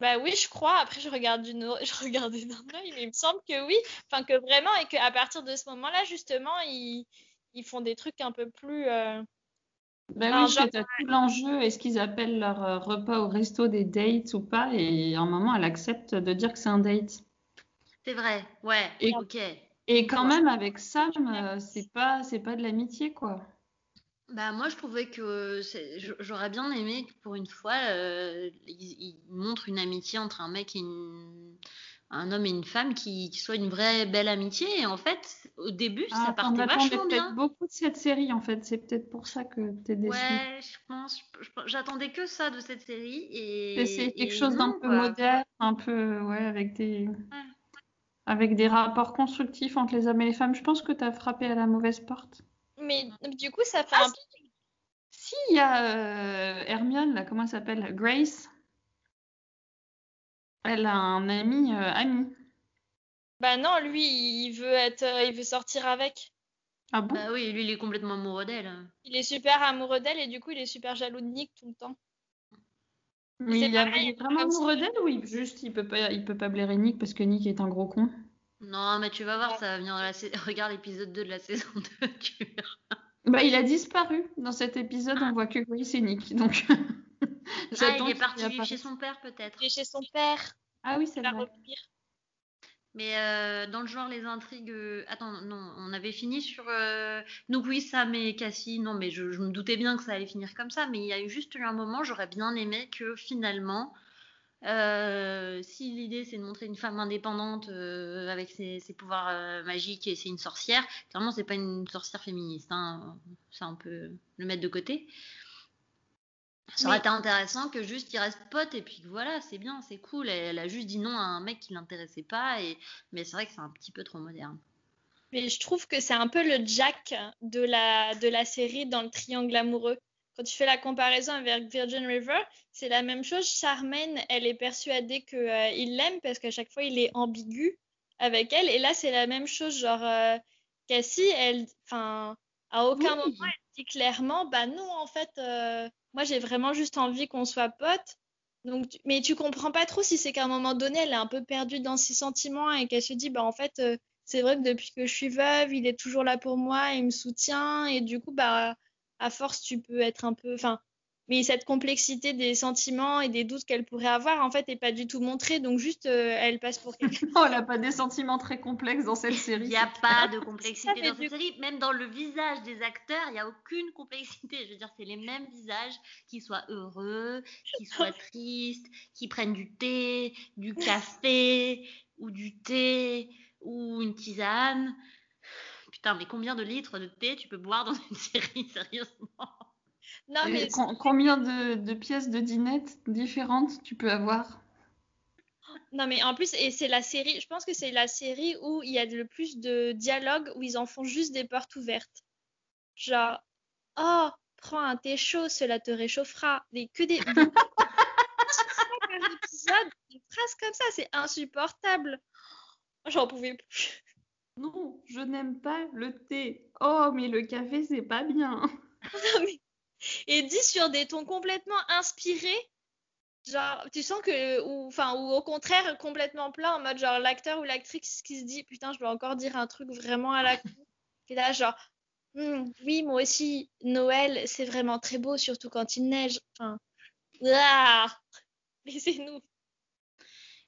Speaker 3: Bah oui, je crois. Après, je regarde d'une, (laughs) je regardais d'un œil, mais il me semble que oui. Enfin, que vraiment, et qu'à partir de ce moment-là, justement, ils, ils font des trucs un peu plus. euh,
Speaker 2: Ben
Speaker 3: Non,
Speaker 2: oui,
Speaker 3: genre-
Speaker 2: tout l'enjeu, est-ce qu'ils appellent leur euh, repas au resto des dates ou pas? Et à un moment, elle accepte de dire que c'est un date.
Speaker 1: C'est vrai, ouais,
Speaker 2: Et-
Speaker 1: ok.
Speaker 2: Et quand même, avec Sam, euh, c'est pas, c'est pas de l'amitié, quoi.
Speaker 1: Bah moi je trouvais que j'aurais bien aimé que pour une fois euh, ils, ils montrent une amitié entre un mec et une- un homme et une femme qui, qui soit une vraie belle amitié et en fait au début
Speaker 2: Ah,
Speaker 1: ça partait vachement
Speaker 2: peut-être
Speaker 1: bien.
Speaker 2: beaucoup de cette série, en fait. C'est peut-être pour ça que t'es déçue.
Speaker 1: Ouais, je pense, j'attendais que ça de cette série et,
Speaker 2: c'est quelque
Speaker 1: et
Speaker 2: chose d'un peu
Speaker 1: quoi.
Speaker 2: moderne, un peu, ouais, avec des, avec des rapports constructifs entre les hommes et les femmes. Je pense que t'as frappé à la mauvaise porte.
Speaker 3: Mais du coup, ça fait
Speaker 2: Ah,
Speaker 3: un peu.
Speaker 2: Si, il y a euh, Hermione, là, comment elle s'appelle? Grace? Elle a un ami, euh, ami.
Speaker 3: Bah non, lui, il veut être, euh, il veut sortir avec.
Speaker 2: Ah bon?
Speaker 1: Bah oui, lui il est complètement amoureux d'elle.
Speaker 3: Il est super amoureux d'elle et du coup, il est super jaloux de Nick tout le temps.
Speaker 2: Mais il, a-
Speaker 3: pareil,
Speaker 2: il est vraiment amoureux d'elle ou il, juste il peut pas, il peut pas blairer Nick parce que Nick est un gros con?
Speaker 1: Non mais tu vas voir ça va venir dans la sa- (laughs) regarde l'épisode 2 de la (laughs) saison 2 tu verras.
Speaker 2: Bah, il a disparu. Dans cet épisode, on voit que Grace et Nick. Donc, (laughs)
Speaker 1: Ah il est parti vivre chez son père peut-être.
Speaker 3: Il est chez son père.
Speaker 2: Ah oui, c'est vrai.
Speaker 3: revenir.
Speaker 1: Mais euh, dans le genre, les intrigues. euh, Attends, non, on avait fini sur. euh, Donc, oui, Sam et Cassie. Non, mais je, je me doutais bien que ça allait finir comme ça. Mais il y a eu juste eu un moment, j'aurais bien aimé que finalement, euh, si l'idée c'est de montrer une femme indépendante euh, avec ses, ses pouvoirs euh, magiques et c'est une sorcière, clairement, c'est pas une sorcière féministe. Hein, ça, on peut le mettre de côté. Ça aurait été intéressant que juste il reste pote et puis voilà, c'est bien, c'est cool. Elle, a juste dit non à un mec qui l'intéressait pas. Et... Mais c'est vrai que c'est un petit peu trop moderne.
Speaker 3: Mais je trouve que c'est un peu le Jack de la, de la série dans le triangle amoureux. Quand tu fais la comparaison avec Virgin River, c'est la même chose. Charmaine, elle est persuadée qu'il l'aime parce qu'à chaque fois, il est ambigu avec elle. Et là, c'est la même chose. Genre, euh, Cassie, elle, enfin, à aucun
Speaker 1: Oui.
Speaker 3: moment, elle clairement, bah non, en fait, euh, moi, j'ai vraiment juste envie qu'on soit potes. Donc, mais tu comprends pas trop si c'est qu'à un moment donné, elle est un peu perdue dans ses sentiments et qu'elle se dit, bah en fait, euh, c'est vrai que depuis que je suis veuve, il est toujours là pour moi, il me soutient et du coup, bah à force, tu peux être un peu, enfin, mais cette complexité des sentiments et des doutes qu'elle pourrait avoir, en fait, est pas du tout montrée. Donc juste, euh, elle passe pour quelqu'un. (laughs)
Speaker 2: Oh, elle a pas des sentiments très complexes dans cette série.
Speaker 1: Il n'y a pas
Speaker 2: clair.
Speaker 1: de complexité dans
Speaker 3: du-
Speaker 1: cette série. Même dans le visage des acteurs, il n'y a aucune complexité. Je veux dire, c'est les mêmes visages, qu'ils soient heureux, qu'ils soient (laughs) tristes, qu'ils prennent du thé, du café, ou du thé, ou une tisane. Putain, mais combien de litres de thé tu peux boire dans une (laughs) série, sérieusement?
Speaker 3: Non, mais
Speaker 2: combien de, de pièces de dinette différentes tu peux avoir?
Speaker 3: Non, mais en plus, et c'est la série, je pense que c'est la série où il y a le plus de dialogues où ils en font juste des portes ouvertes. Genre, oh, prends un thé chaud, cela te réchauffera. Des, que des, des- (laughs) épisode, des phrases comme ça, c'est insupportable. J'en pouvais plus.
Speaker 2: Non, je n'aime pas le thé. Oh, mais le café, c'est pas bien. (laughs)
Speaker 3: Non, mais- Et dit sur des tons complètement inspirés. Genre, tu sens que, ou, enfin, ou au contraire, complètement plat, en mode genre l'acteur ou l'actrice qui se dit, putain, je dois encore dire un truc vraiment à la con. (laughs) Et là, genre, Hmm, oui, moi aussi, Noël, c'est vraiment très beau, surtout quand il neige. Enfin, ah, laissez-nous.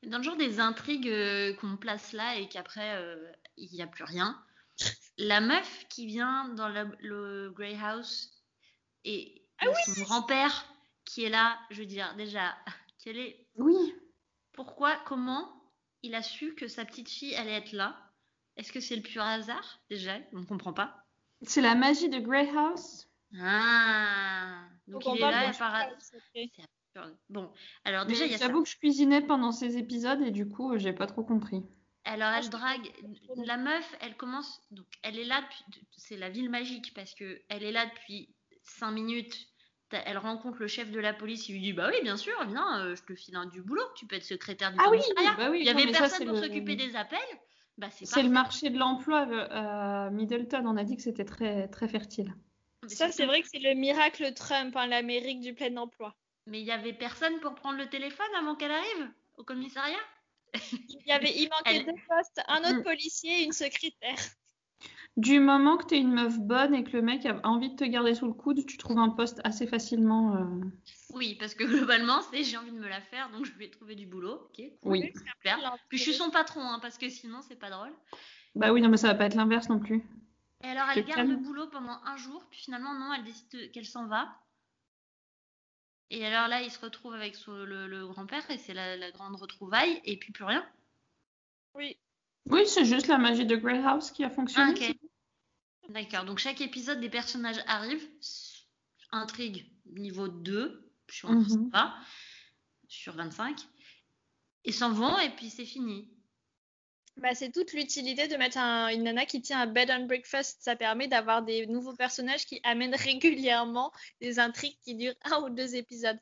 Speaker 1: Dans le genre des intrigues euh, qu'on place là et qu'après euh, il n'y a plus rien, (laughs) la meuf qui vient dans le, le Grey House et
Speaker 3: Ah
Speaker 1: son grand-père qui est là, je veux dire, déjà, (laughs) quel est,
Speaker 2: Oui.
Speaker 1: pourquoi, comment il a su que sa petite fille allait être là? Est-ce que c'est le pur hasard? Déjà, on ne comprend pas.
Speaker 2: C'est la magie de Grey House.
Speaker 1: Ah Donc il est là par... Bon, alors déjà, il y a ça.
Speaker 2: J'avoue que je cuisinais pendant ces épisodes et du coup, j'ai pas trop compris.
Speaker 1: Alors
Speaker 3: Ah,
Speaker 1: elle
Speaker 3: je
Speaker 1: drague la meuf, elle commence donc elle est là depuis c'est la ville magique parce que elle est là depuis cinq minutes. Elle rencontre le chef de la police, il lui dit bah oui bien sûr viens euh, je te file un du boulot, tu peux être secrétaire du
Speaker 2: Ah oui,
Speaker 1: commissariat.
Speaker 2: bah oui.
Speaker 1: Il y
Speaker 2: non,
Speaker 1: avait personne
Speaker 2: c'est
Speaker 1: pour
Speaker 2: le-
Speaker 1: s'occuper des appels. Bah c'est
Speaker 2: le marché de l'emploi euh, à Middleton. On a dit que c'était très, très fertile.
Speaker 1: Mais
Speaker 3: Ça, c'est vrai que c'est le miracle Trump, hein, l'Amérique du plein emploi.
Speaker 1: Mais il y avait personne pour prendre le téléphone avant qu'elle arrive au commissariat?
Speaker 3: Il y avait, il manquait
Speaker 1: Elle-
Speaker 3: deux postes, un autre
Speaker 2: Mm.
Speaker 3: policier et une secrétaire.
Speaker 2: Du moment que tu es une meuf bonne et que le mec a envie de te garder sous le coude, tu trouves un poste assez facilement. euh,
Speaker 1: Oui parce que globalement c'est j'ai envie de me la faire donc je vais trouver du boulot. Ok. cool,
Speaker 2: Oui.
Speaker 1: super. Puis je suis son patron hein, parce que sinon c'est pas drôle.
Speaker 2: Bah oui, non, mais ça va pas être l'inverse non plus.
Speaker 1: Et alors, elle garde le boulot pendant un jour, puis finalement, non, elle décide de- qu'elle s'en va. Et alors là, il se retrouve avec son- le, le grand-père, et c'est la, la grande retrouvaille, et puis plus rien.
Speaker 3: Oui.
Speaker 2: Oui, c'est juste la magie de Grey House qui a
Speaker 1: Ah,
Speaker 2: fonctionné.
Speaker 1: D'accord, donc chaque épisode, des personnages arrivent, intrigue niveau 2, sur,
Speaker 2: Mhm.
Speaker 1: ça va, sur 25, ils s'en vont, et puis c'est fini.
Speaker 3: Bah, c'est toute l'utilité de mettre un- une nana qui tient un bed and breakfast. Ça permet d'avoir des nouveaux personnages qui amènent (laughs) régulièrement des intrigues qui durent un ou deux épisodes.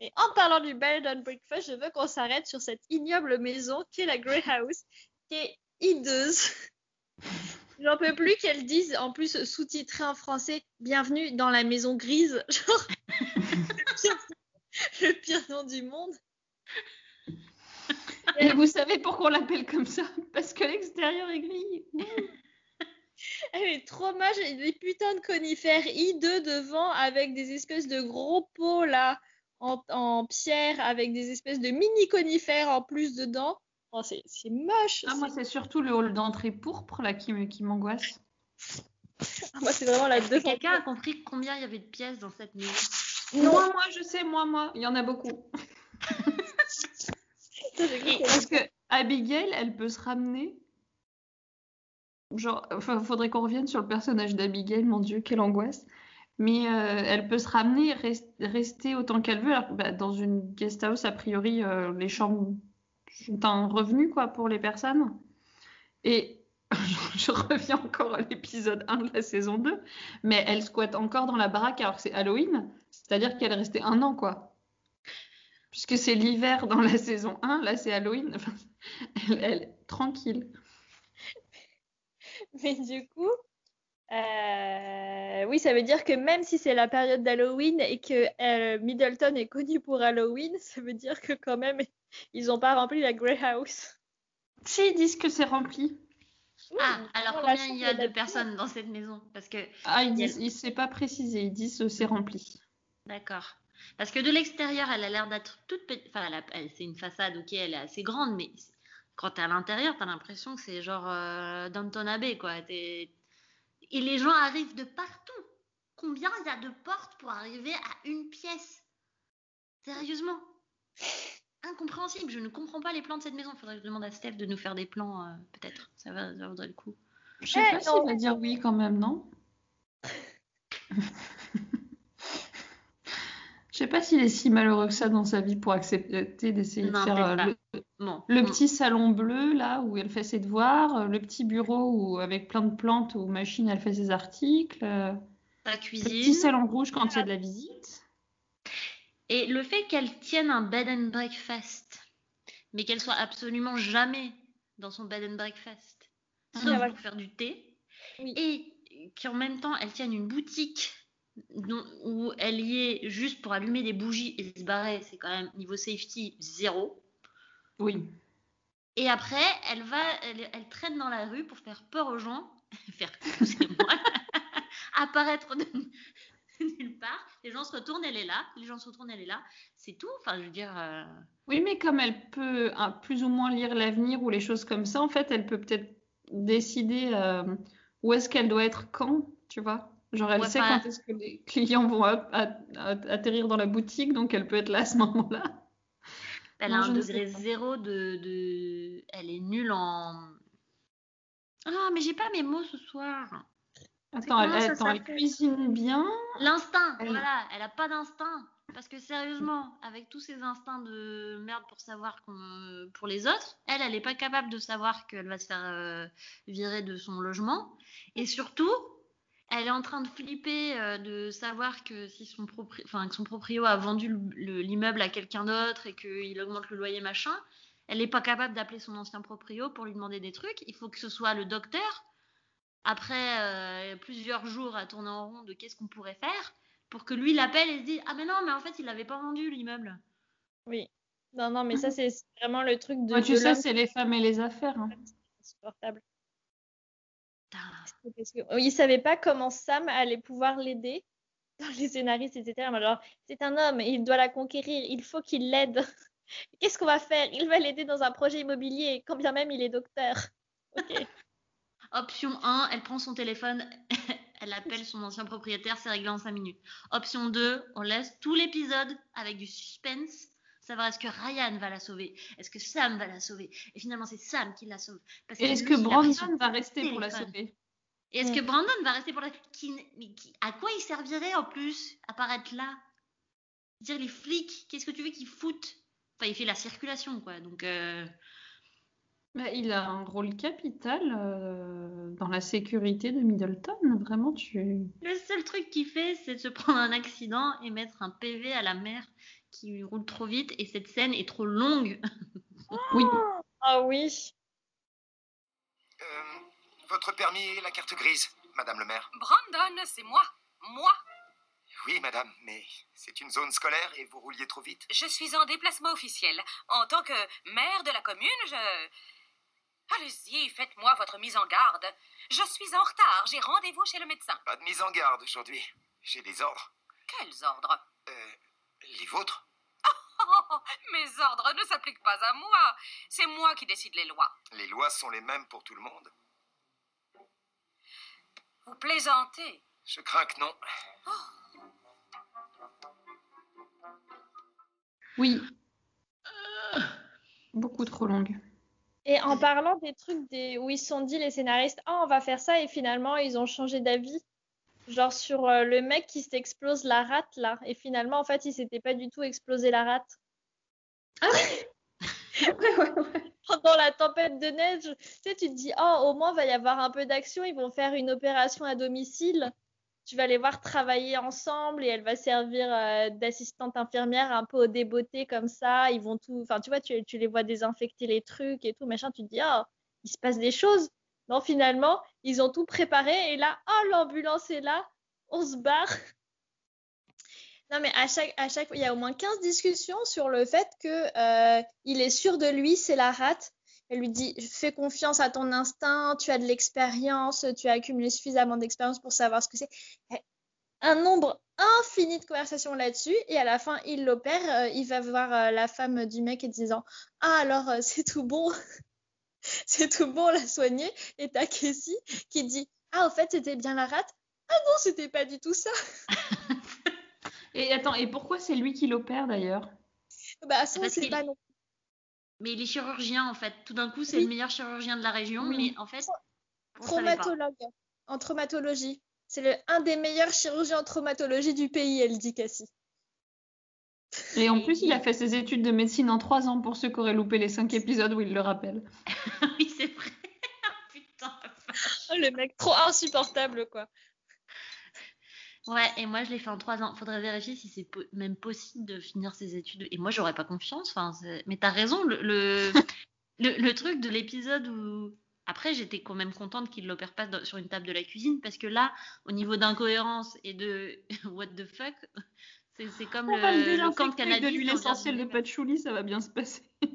Speaker 3: Et en parlant du bed and breakfast, je veux qu'on s'arrête sur cette ignoble maison qui est la Grey House, qui est hideuse. (laughs) J'en peux plus qu'elle dise, en plus sous-titré en français, Bienvenue dans la maison grise. (laughs) Genre, le pire- nom du monde.
Speaker 2: Et vous savez pourquoi on l'appelle comme ça? Parce que l'extérieur est gris. (laughs)
Speaker 3: Elle est trop moche, des putains de conifères hideux devant avec des espèces de gros pots là en, en pierre avec des espèces de mini conifères en plus dedans. Oh, c'est moche.
Speaker 2: Ah, moi,
Speaker 3: c'est-
Speaker 2: surtout le hall d'entrée pourpre là qui, me- qui m'angoisse.
Speaker 3: ah, moi, c'est vraiment la deux.
Speaker 1: quelqu'un a compris combien il y avait de pièces dans cette maison?
Speaker 2: Moi, moi, je sais, moi, moi, il y en a beaucoup. Parce que Abigail, elle peut se ramener. Genre, faudrait qu'on revienne sur le personnage d'Abigail, mon Dieu, quelle angoisse. Mais euh, elle peut se ramener, et res- rester autant qu'elle veut. Alors, bah, dans une guest house, a priori, euh, les chambres sont un revenu quoi pour les personnes. Et (laughs) je reviens encore à l'épisode 1 de la saison 2, mais elle squatte encore dans la baraque alors que c'est Halloween. C'est-à-dire qu'elle est restée un an, quoi. Puisque c'est l'hiver dans la saison 1, là c'est Halloween. (laughs) Elle, elle- tranquille.
Speaker 3: Mais du coup, euh, oui, ça veut dire que même si c'est la période d'Halloween et que euh, Middleton est connu pour Halloween, ça veut dire que quand même, ils n'ont pas rempli la Grey House.
Speaker 2: Si ils disent que c'est rempli.
Speaker 1: Ah,
Speaker 3: Oui,
Speaker 1: alors combien il y a de personnes dans cette maison? Parce que
Speaker 2: Ah, ils disent, ils c'est pas précisé, ils disent que c'est rempli.
Speaker 1: D'accord. Parce que de l'extérieur, elle a l'air d'être toute petite. Enfin, elle a- elle- c'est une façade, ok, elle est assez grande, mais quand t'es à l'intérieur, t'as l'impression que c'est genre euh, Abbey, quoi. Et les gens arrivent de partout. Combien il y a de portes pour arriver à une pièce? Sérieusement? Incompréhensible. Je ne comprends pas les plans de cette maison. Faudrait que je demande à Steph de nous faire des plans, euh, peut-être. Ça, va, ça vaudrait le coup.
Speaker 2: Je sais
Speaker 3: Eh,
Speaker 2: pas s'il va dire oui quand même, non? (laughs) Je sais pas s'il est si malheureux que ça dans sa vie pour accepter d'essayer de faire euh, le,
Speaker 1: on-
Speaker 2: petit salon bleu là où elle fait ses devoirs, euh, le petit bureau où, avec plein de plantes où machine elle fait ses articles. euh.
Speaker 1: sa
Speaker 2: Le petit
Speaker 1: cuisine.
Speaker 2: salon rouge quand il y a de la visite.
Speaker 1: Et le fait qu'elle tienne un bed and breakfast, mais qu'elle soit absolument jamais dans son bed and breakfast, sauf
Speaker 3: Ah, voilà.
Speaker 1: pour faire du thé,
Speaker 3: Oui.
Speaker 1: et qu'en même temps elle tienne une boutique dont- où elle y est juste pour allumer des bougies et se barrer, c'est quand même niveau safety zéro.
Speaker 2: Oui.
Speaker 1: Et après, elle va, elle, elle traîne dans la rue pour faire peur aux gens, (laughs) faire excusez-moi, (laughs) apparaître de (laughs) nulle part. Les gens se retournent, elle est là. Les gens se retournent, elle est là. C'est tout. Enfin, je veux dire. euh,
Speaker 2: Oui, mais comme elle peut hein, plus ou moins lire l'avenir ou les choses comme ça, en fait, elle peut peut-être décider euh, où est-ce qu'elle doit être quand, tu vois? Genre, elle
Speaker 1: Ouais,
Speaker 2: sait
Speaker 1: pas-
Speaker 2: quand est-ce que les clients vont atterrir dans la boutique, donc elle peut être là à ce moment-là.
Speaker 1: Elle
Speaker 2: Non,
Speaker 1: a un degré zéro de, de. Elle est nulle en. Ah, mais j'ai pas mes mots ce soir.
Speaker 2: Attends, elle,
Speaker 1: comment ça
Speaker 2: attends, elle
Speaker 1: s'appelle
Speaker 2: cuisine bien.
Speaker 1: L'instinct,
Speaker 2: Elle-
Speaker 1: voilà, elle a pas d'instinct. Parce que sérieusement, avec tous ces instincts de merde pour savoir qu'on, pour les autres, elle, elle est pas capable de savoir qu'elle va se faire euh, virer de son logement. Et surtout, elle est en train de flipper euh, de savoir que si son propri... enfin, que son proprio a vendu le- le- l'immeuble à quelqu'un d'autre et qu'il augmente le loyer machin, elle n'est pas capable d'appeler son ancien proprio pour lui demander des trucs. Il faut que ce soit le docteur après euh, plusieurs jours à tourner en rond de qu'est-ce qu'on pourrait faire pour que lui l'appelle et se dise ah mais non mais en fait il l'avait pas vendu l'immeuble
Speaker 3: Oui. Non, non, mais ça, c'est vraiment le truc de,
Speaker 2: Ouais, tu
Speaker 3: de
Speaker 2: sais, c'est les femmes et les affaires. hein.
Speaker 3: insupportable.
Speaker 1: Putain.
Speaker 3: C'est Parce que, il savait pas comment Sam allait pouvoir l'aider dans les scénaristes, etc. Mais Alors, c'est un homme, il doit la conquérir, il faut qu'il l'aide. (laughs) Qu'est-ce qu'on va faire? Il va l'aider dans un projet immobilier, quand bien même il est docteur. Ok. (laughs)
Speaker 1: option 1 elle prend son téléphone (laughs) elle appelle son ancien propriétaire c'est réglé en 5 minutes. Option 2 on laisse tout l'épisode avec du suspense savoir est-ce que Ryan va la sauver est-ce que Sam va la sauver. Et finalement c'est Sam qui la sauve parce
Speaker 2: Et est-ce que Brandon va rester pour la sauver
Speaker 1: Et est-ce que Brandon va rester pour la... Qui... qui- À quoi il servirait en plus Apparaître là? Dire les flics, qu'est-ce que tu veux qu'ils foutent? Enfin, il fait la circulation, quoi. Donc, euh,
Speaker 2: Bah, il a un rôle capital euh, dans la sécurité de Middleton. Vraiment, tu.
Speaker 1: le seul truc qu'il fait, c'est de se prendre un accident et mettre un PV à la mère qui roule trop vite. Et cette scène est trop longue. (laughs)
Speaker 2: Oui.
Speaker 3: Ah oui.
Speaker 5: Euh, votre permis et la carte grise, Madame le maire.
Speaker 4: Brandon, c'est moi. Moi.
Speaker 5: Oui, madame, mais c'est une zone scolaire et vous rouliez trop vite.
Speaker 4: Je suis en déplacement officiel. En tant que maire de la commune, je... Allez-y, faites-moi votre mise en garde. Je suis en retard. J'ai rendez-vous chez le médecin.
Speaker 5: Pas de mise en garde aujourd'hui. J'ai des ordres.
Speaker 4: Quels ordres?
Speaker 5: Euh, les vôtres
Speaker 4: Oh, Mes ordres ne s'appliquent pas à moi. C'est moi qui décide les lois.
Speaker 5: Les lois sont les mêmes pour tout le monde.
Speaker 4: Vous plaisantez?
Speaker 5: Je crains que non.
Speaker 2: Oui. Beaucoup trop longue.
Speaker 3: Et en parlant des trucs des... où ils se sont dit, les scénaristes, ah, on va faire ça, et finalement, ils ont changé d'avis. Genre sur euh, le mec qui s'explose la rate, là. Et finalement, en fait, il s'était pas du tout explosé la rate. (laughs)
Speaker 2: Ouais, ouais, ouais.
Speaker 3: Pendant la tempête de neige, tu sais, tu te dis, oh, au moins, va y avoir un peu d'action, ils vont faire une opération à domicile. Tu vas les voir travailler ensemble et elle va servir euh, d'assistante infirmière un peu au débeauté comme ça. Ils vont tout, enfin, tu vois, tu, tu les vois désinfecter les trucs et tout, machin. Tu te dis, oh, il se passe des choses. Non, finalement, ils ont tout préparé et là, oh, l'ambulance est là, on se barre. Non, mais à chaque, à chaque il y a au moins 15 discussions sur le fait que euh, il est sûr de lui, c'est la rate. Elle lui dit Fais confiance à ton instinct, tu as de l'expérience, tu as accumulé suffisamment d'expérience pour savoir ce que c'est. Un nombre infini de conversations là-dessus, et à la fin, il l'opère. euh, il va voir euh, la femme du mec et disant Ah, alors euh, c'est tout bon, (laughs) c'est tout bon, on l'a soigné. Et t'as Casey qui dit Ah, au fait, c'était bien la rate. Ah non, c'était pas du tout ça. (laughs)
Speaker 2: Et attends, et pourquoi c'est lui qui l'opère d'ailleurs?
Speaker 3: Bah, ça, c'est pas non.
Speaker 1: Mais il est chirurgien, en fait. Tout d'un coup, c'est
Speaker 3: Oui.
Speaker 1: le meilleur chirurgien de la région.
Speaker 3: Oui.
Speaker 1: Mais en fait, on savait pas.
Speaker 3: Traumatologue en traumatologie. C'est le, un des meilleurs chirurgiens en traumatologie du pays, elle dit Cassie.
Speaker 2: Et en plus, il a fait ses études de médecine en trois ans pour ceux qui auraient loupé les cinq épisodes où il le rappelle. (laughs)
Speaker 1: oui, c'est vrai. (laughs) Putain.
Speaker 3: Oh, le mec trop insupportable, quoi.
Speaker 1: Ouais, et moi je l'ai fait en trois ans. Faudrait vérifier si c'est po- même possible de finir ses études. Et moi j'aurais pas confiance. Enfin, mais t'as raison, le, le, (laughs) le, le truc de l'épisode où. Après, j'étais quand même contente qu'il l'opère pas sur une table de la cuisine parce que là, au niveau d'incohérence et de (laughs) what the fuck, c'est comme
Speaker 2: On le
Speaker 1: camp de
Speaker 2: avec de
Speaker 1: cannabis.
Speaker 2: l'huile essentielle de patchouli, ça va bien se passer. (laughs)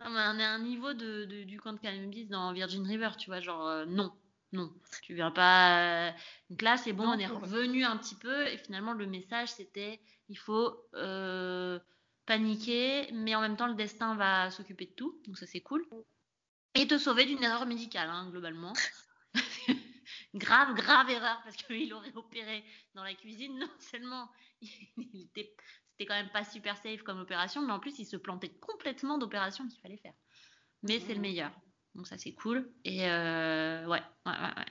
Speaker 1: Non, mais on est à un niveau de, de- du camp de cannabis dans Virgin River, tu vois, genre euh, non, non, tu viens pas. euh. Donc là, c'est bon,
Speaker 2: Non,
Speaker 1: on est revenu un petit peu et finalement le message c'était il faut euh, paniquer, mais en même temps le destin va s'occuper de tout, donc ça c'est cool. Et te sauver d'une erreur médicale, hein, globalement. (laughs) grave, grave erreur parce qu'il aurait opéré dans la cuisine. Non seulement (laughs) il était, c'était quand même pas super safe comme opération, mais en plus il se plantait complètement d'opération qu'il fallait faire. Mais c'est le meilleur. Donc ça c'est cool. Et euh, ouais, ouais, ouais.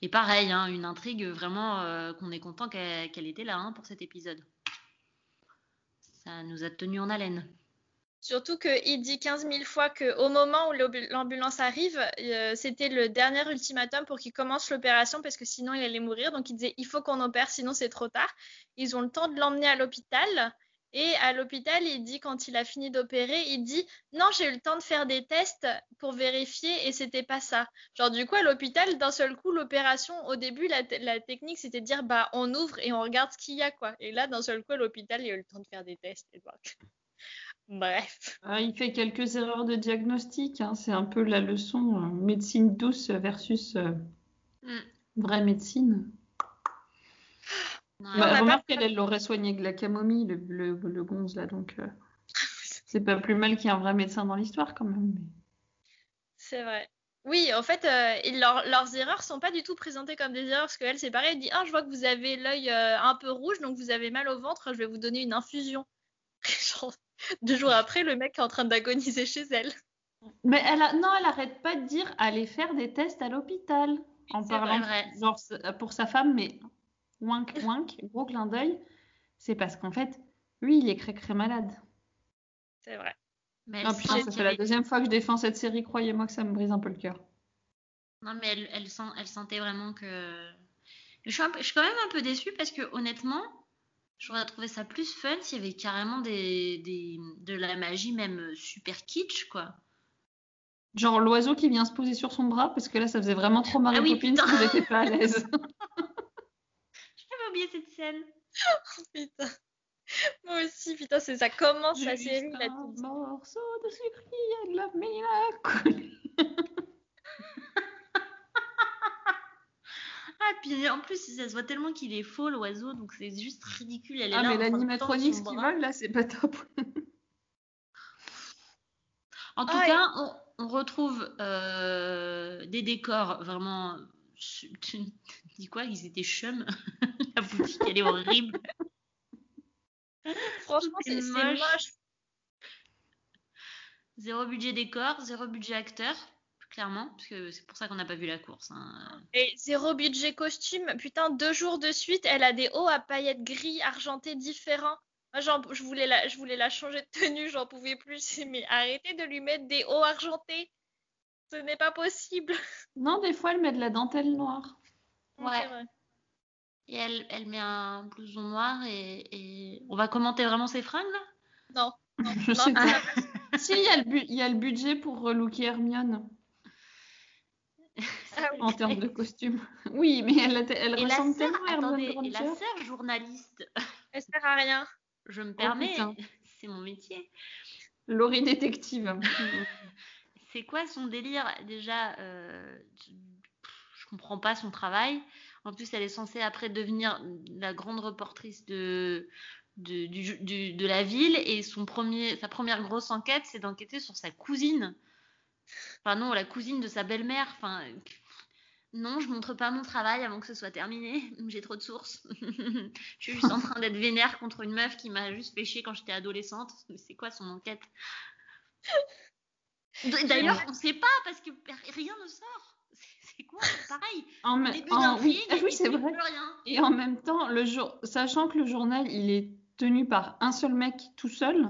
Speaker 1: Et pareil, hein, une intrigue vraiment euh, qu'on est content qu'elle était là hein, pour cet épisode. Ça nous a tenu en haleine.
Speaker 3: Surtout qu'il dit 15 000 fois qu'au moment où l'ambu- l'ambulance arrive, euh, c'était le dernier ultimatum pour qu'il commence l'opération parce que sinon il allait mourir. Donc il disait il faut qu'on opère, sinon c'est trop tard. Ils ont le temps de l'emmener à l'hôpital. Et à l'hôpital, il dit quand il a fini d'opérer, il dit non, j'ai eu le temps de faire des tests pour vérifier et c'était pas ça. Genre du coup à l'hôpital, d'un seul coup l'opération, au début la, te- la technique c'était de dire bah on ouvre et on regarde ce qu'il y a quoi. Et là d'un seul coup à l'hôpital, il a eu le temps de faire des tests. Et donc, (laughs) Bref.
Speaker 2: Ah, il fait quelques erreurs de diagnostic. hein. C'est un peu la leçon euh, médecine douce versus euh,
Speaker 1: Mm.
Speaker 2: vraie médecine.
Speaker 1: Ouais.
Speaker 3: on
Speaker 2: Bah, remarque qu'elle elle l'aurait soigné avec de la camomille, le, le, le gonze là, donc euh, c'est pas plus mal qu'il y ait un vrai médecin dans l'histoire quand même. mais-
Speaker 3: C'est vrai. Oui, en fait, euh, ils- leurs- leurs erreurs sont pas du tout présentées comme des erreurs, parce qu'elle, c'est pareil, elle dit Ah, je vois que vous avez l'œil euh, un peu rouge, donc vous avez mal au ventre, je vais vous donner une infusion. (laughs) Genre, deux jours après, le mec est en train d'agoniser chez elle.
Speaker 2: Mais elle a... non, elle arrête pas de dire aller faire des tests à l'hôpital en
Speaker 1: c'est
Speaker 2: parlant
Speaker 1: vrai.
Speaker 2: genre pour sa femme, mais wink wink, gros clin d'œil. C'est parce qu'en fait, lui, il est cré malade.
Speaker 3: C'est vrai.
Speaker 1: Mais sait
Speaker 2: putain, ça fait la deuxième fois que je défends cette série, croyez-moi que ça me brise un peu le cœur.
Speaker 1: Non, mais elle, elle, sent, elle sentait vraiment que. Je suis, un peu- je suis quand même un peu déçue parce que honnêtement, j'aurais trouvé ça plus fun s'il y avait carrément des, des, de la magie, même super kitsch, quoi.
Speaker 2: Genre l'oiseau qui vient se poser sur son bras, parce que là, ça faisait vraiment trop marrer
Speaker 1: Ah oui,
Speaker 2: copine si n'étiez pas à l'aise. (laughs)
Speaker 1: Oublié cette scène.
Speaker 3: Putain. Moi aussi, putain, c'est ça commence la
Speaker 2: Juste
Speaker 3: série. là,
Speaker 2: un
Speaker 3: dis,
Speaker 2: morceau de sucre de la mélancolie.
Speaker 1: Ah, puis en plus, ça se voit tellement qu'il est faux, l'oiseau, donc c'est juste ridicule. Elle est
Speaker 2: Ah,
Speaker 1: là
Speaker 2: mais l'animatronique
Speaker 1: tendre son
Speaker 2: qui
Speaker 1: bras.
Speaker 2: vole, là, c'est pas top.
Speaker 1: En tout
Speaker 3: Ah, et-
Speaker 1: cas, on, on retrouve euh, des décors vraiment. Dis quoi? Ils étaient chum. (laughs) La boutique, elle est horrible.
Speaker 3: Franchement,
Speaker 1: C'est moche.
Speaker 3: moche.
Speaker 1: Zéro budget décor, zéro budget acteur, clairement, parce que c'est pour ça qu'on n'a pas vu la course. hein.
Speaker 3: Et zéro budget costume. Putain, deux jours de suite, elle a des hauts à paillettes gris argentés différents. Moi, j'en- je voulais la, je voulais la changer de tenue, j'en pouvais plus. (laughs) Mais arrêtez de lui mettre des hauts argentés. Ce n'est pas possible.
Speaker 2: Non, des fois, elle met de la dentelle noire.
Speaker 1: Ouais.
Speaker 3: Vrai.
Speaker 1: Et elle, elle met un blouson noir et, et- on va commenter vraiment ses fringues là?
Speaker 3: Non. (laughs)
Speaker 2: Je
Speaker 3: Non,
Speaker 2: sais pas. (laughs) si, il y, a le bu- il y a le budget pour relooker Hermione
Speaker 3: ah oui. (laughs)
Speaker 2: en termes de costume. Oui, mais elle, a- elle
Speaker 1: Et
Speaker 2: ressemble
Speaker 1: sœur,
Speaker 2: tellement à
Speaker 1: attendez, et la sœur journaliste,
Speaker 3: Elle sert à rien.
Speaker 1: je me permets,
Speaker 2: putain.
Speaker 1: c'est mon métier.
Speaker 2: Laurie détective.
Speaker 1: C'est quoi son délire? Déjà euh, comprends pas son travail. En plus, elle est censée après devenir la grande reportrice de, de, du- du- de la ville et son premier, sa première grosse enquête, c'est d'enquêter sur sa cousine. Enfin non, la cousine de sa belle-mère. Enfin, non, je montre pas mon travail avant que ce soit terminé. (laughs) J'ai trop de sources. (laughs) je suis juste en train d'être vénère contre une meuf qui m'a juste chier quand j'étais adolescente. Mais c'est quoi son enquête? (laughs) D'ailleurs, on sait pas parce que rien ne sort. C'est- quoi Pareil.
Speaker 2: En me-
Speaker 1: Début
Speaker 2: en- oui,
Speaker 1: d'intrigue
Speaker 2: ah oui, c'est vrai.
Speaker 1: plus rien.
Speaker 2: Et en même temps, le jour, sachant que le journal, il est tenu par un seul mec tout seul,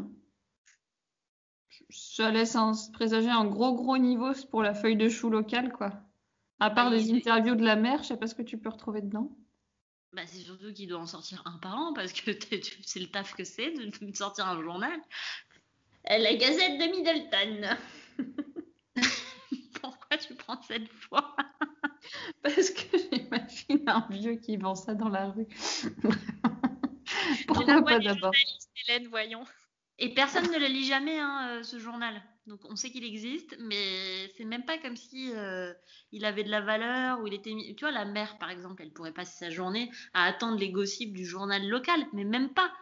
Speaker 2: ça laisse un, présager un gros gros niveau pour la feuille de chou locale, quoi. À part
Speaker 1: Oui,
Speaker 2: des
Speaker 1: oui.
Speaker 2: interviews de la mère, je sais pas ce que tu peux retrouver dedans.
Speaker 1: Bah, c'est surtout qu'il doit en sortir un par an parce que c'est le taf que c'est de, sortir un journal.
Speaker 2: La Gazette de Middleton. (laughs)
Speaker 1: Pourquoi tu prends cette fois (laughs)
Speaker 2: Parce que j'imagine un vieux qui vend ça dans la rue. (laughs) Pourquoi pas d'abord
Speaker 3: Hélène, voyons.
Speaker 1: Et personne ne le lit jamais, hein, euh, ce journal. Donc on sait qu'il existe, mais c'est même pas comme si euh, il avait de la valeur ou il était. mis- Tu vois, la mère, par exemple, elle pourrait passer sa journée à attendre les gossips du journal local, mais même pas.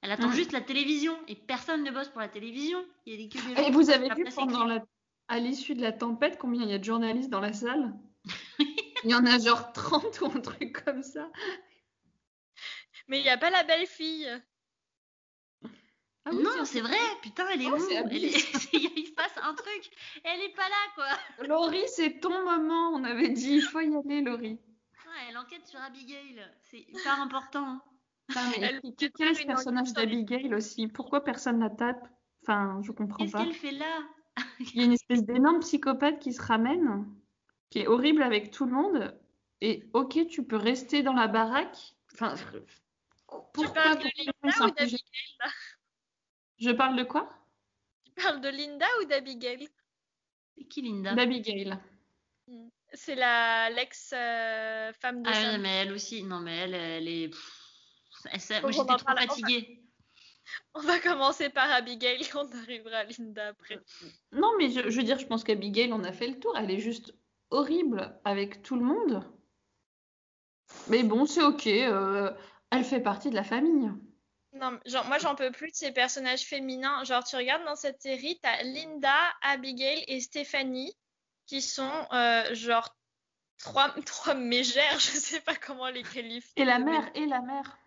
Speaker 1: Elle attend juste la télévision et personne ne bosse pour la télévision. Il y a que des gens
Speaker 2: Et vous avez vu pendant la... à l'issue de la tempête combien il y a de journalistes dans la salle? Il y en a genre 30 ou un truc comme ça.
Speaker 3: Mais il n'y a pas la belle fille.
Speaker 2: Ah oui,
Speaker 1: non,
Speaker 2: c'est-
Speaker 1: vrai, putain, elle est
Speaker 2: Oh,
Speaker 1: où Elle est- (laughs) Il se passe un truc, elle est pas là, quoi.
Speaker 2: Laurie, c'est ton moment. On avait dit il faut y aller, Laurie.
Speaker 1: Ouais, elle enquête sur Abigail, c'est hyper important.
Speaker 2: Mais quel est ce personnage d'Abigail aussi? Pourquoi personne la tape? Enfin, je comprends
Speaker 1: Qu'est-ce
Speaker 2: pas.
Speaker 1: qu'elle fait là?
Speaker 2: Il y a une espèce d'énorme psychopathe qui se ramène, qui est horrible avec tout le monde. Et ok, tu peux rester dans la baraque. Enfin,
Speaker 3: Tu
Speaker 2: pourquoi
Speaker 3: parles de Linda ou d'Abigail?
Speaker 2: Je parle de quoi?
Speaker 3: Tu parles de Linda ou d'Abigail?
Speaker 1: C'est qui Linda?
Speaker 2: D'Abigail.
Speaker 3: C'est la l'ex-femme de
Speaker 1: Ah oui, mais elle aussi, non mais elle, elle est... j'étais
Speaker 3: en
Speaker 1: trop
Speaker 3: parle après.
Speaker 1: fatiguée. (laughs)
Speaker 3: On va commencer par Abigail, (laughs) on arrivera à Linda après.
Speaker 2: Non, mais je, je veux dire, je pense qu'Abigail, on a fait le tour. Elle est juste horrible avec tout le monde. Mais bon, c'est ok. euh, elle fait partie de la famille.
Speaker 3: Non, genre, moi j'en peux plus de ces personnages féminins. Genre, tu regardes dans cette série, t'as Linda, Abigail et Stéphanie qui sont euh, genre trois, (laughs) trois mégères, je sais pas comment les qualifier.
Speaker 2: Et la mère, et la mère.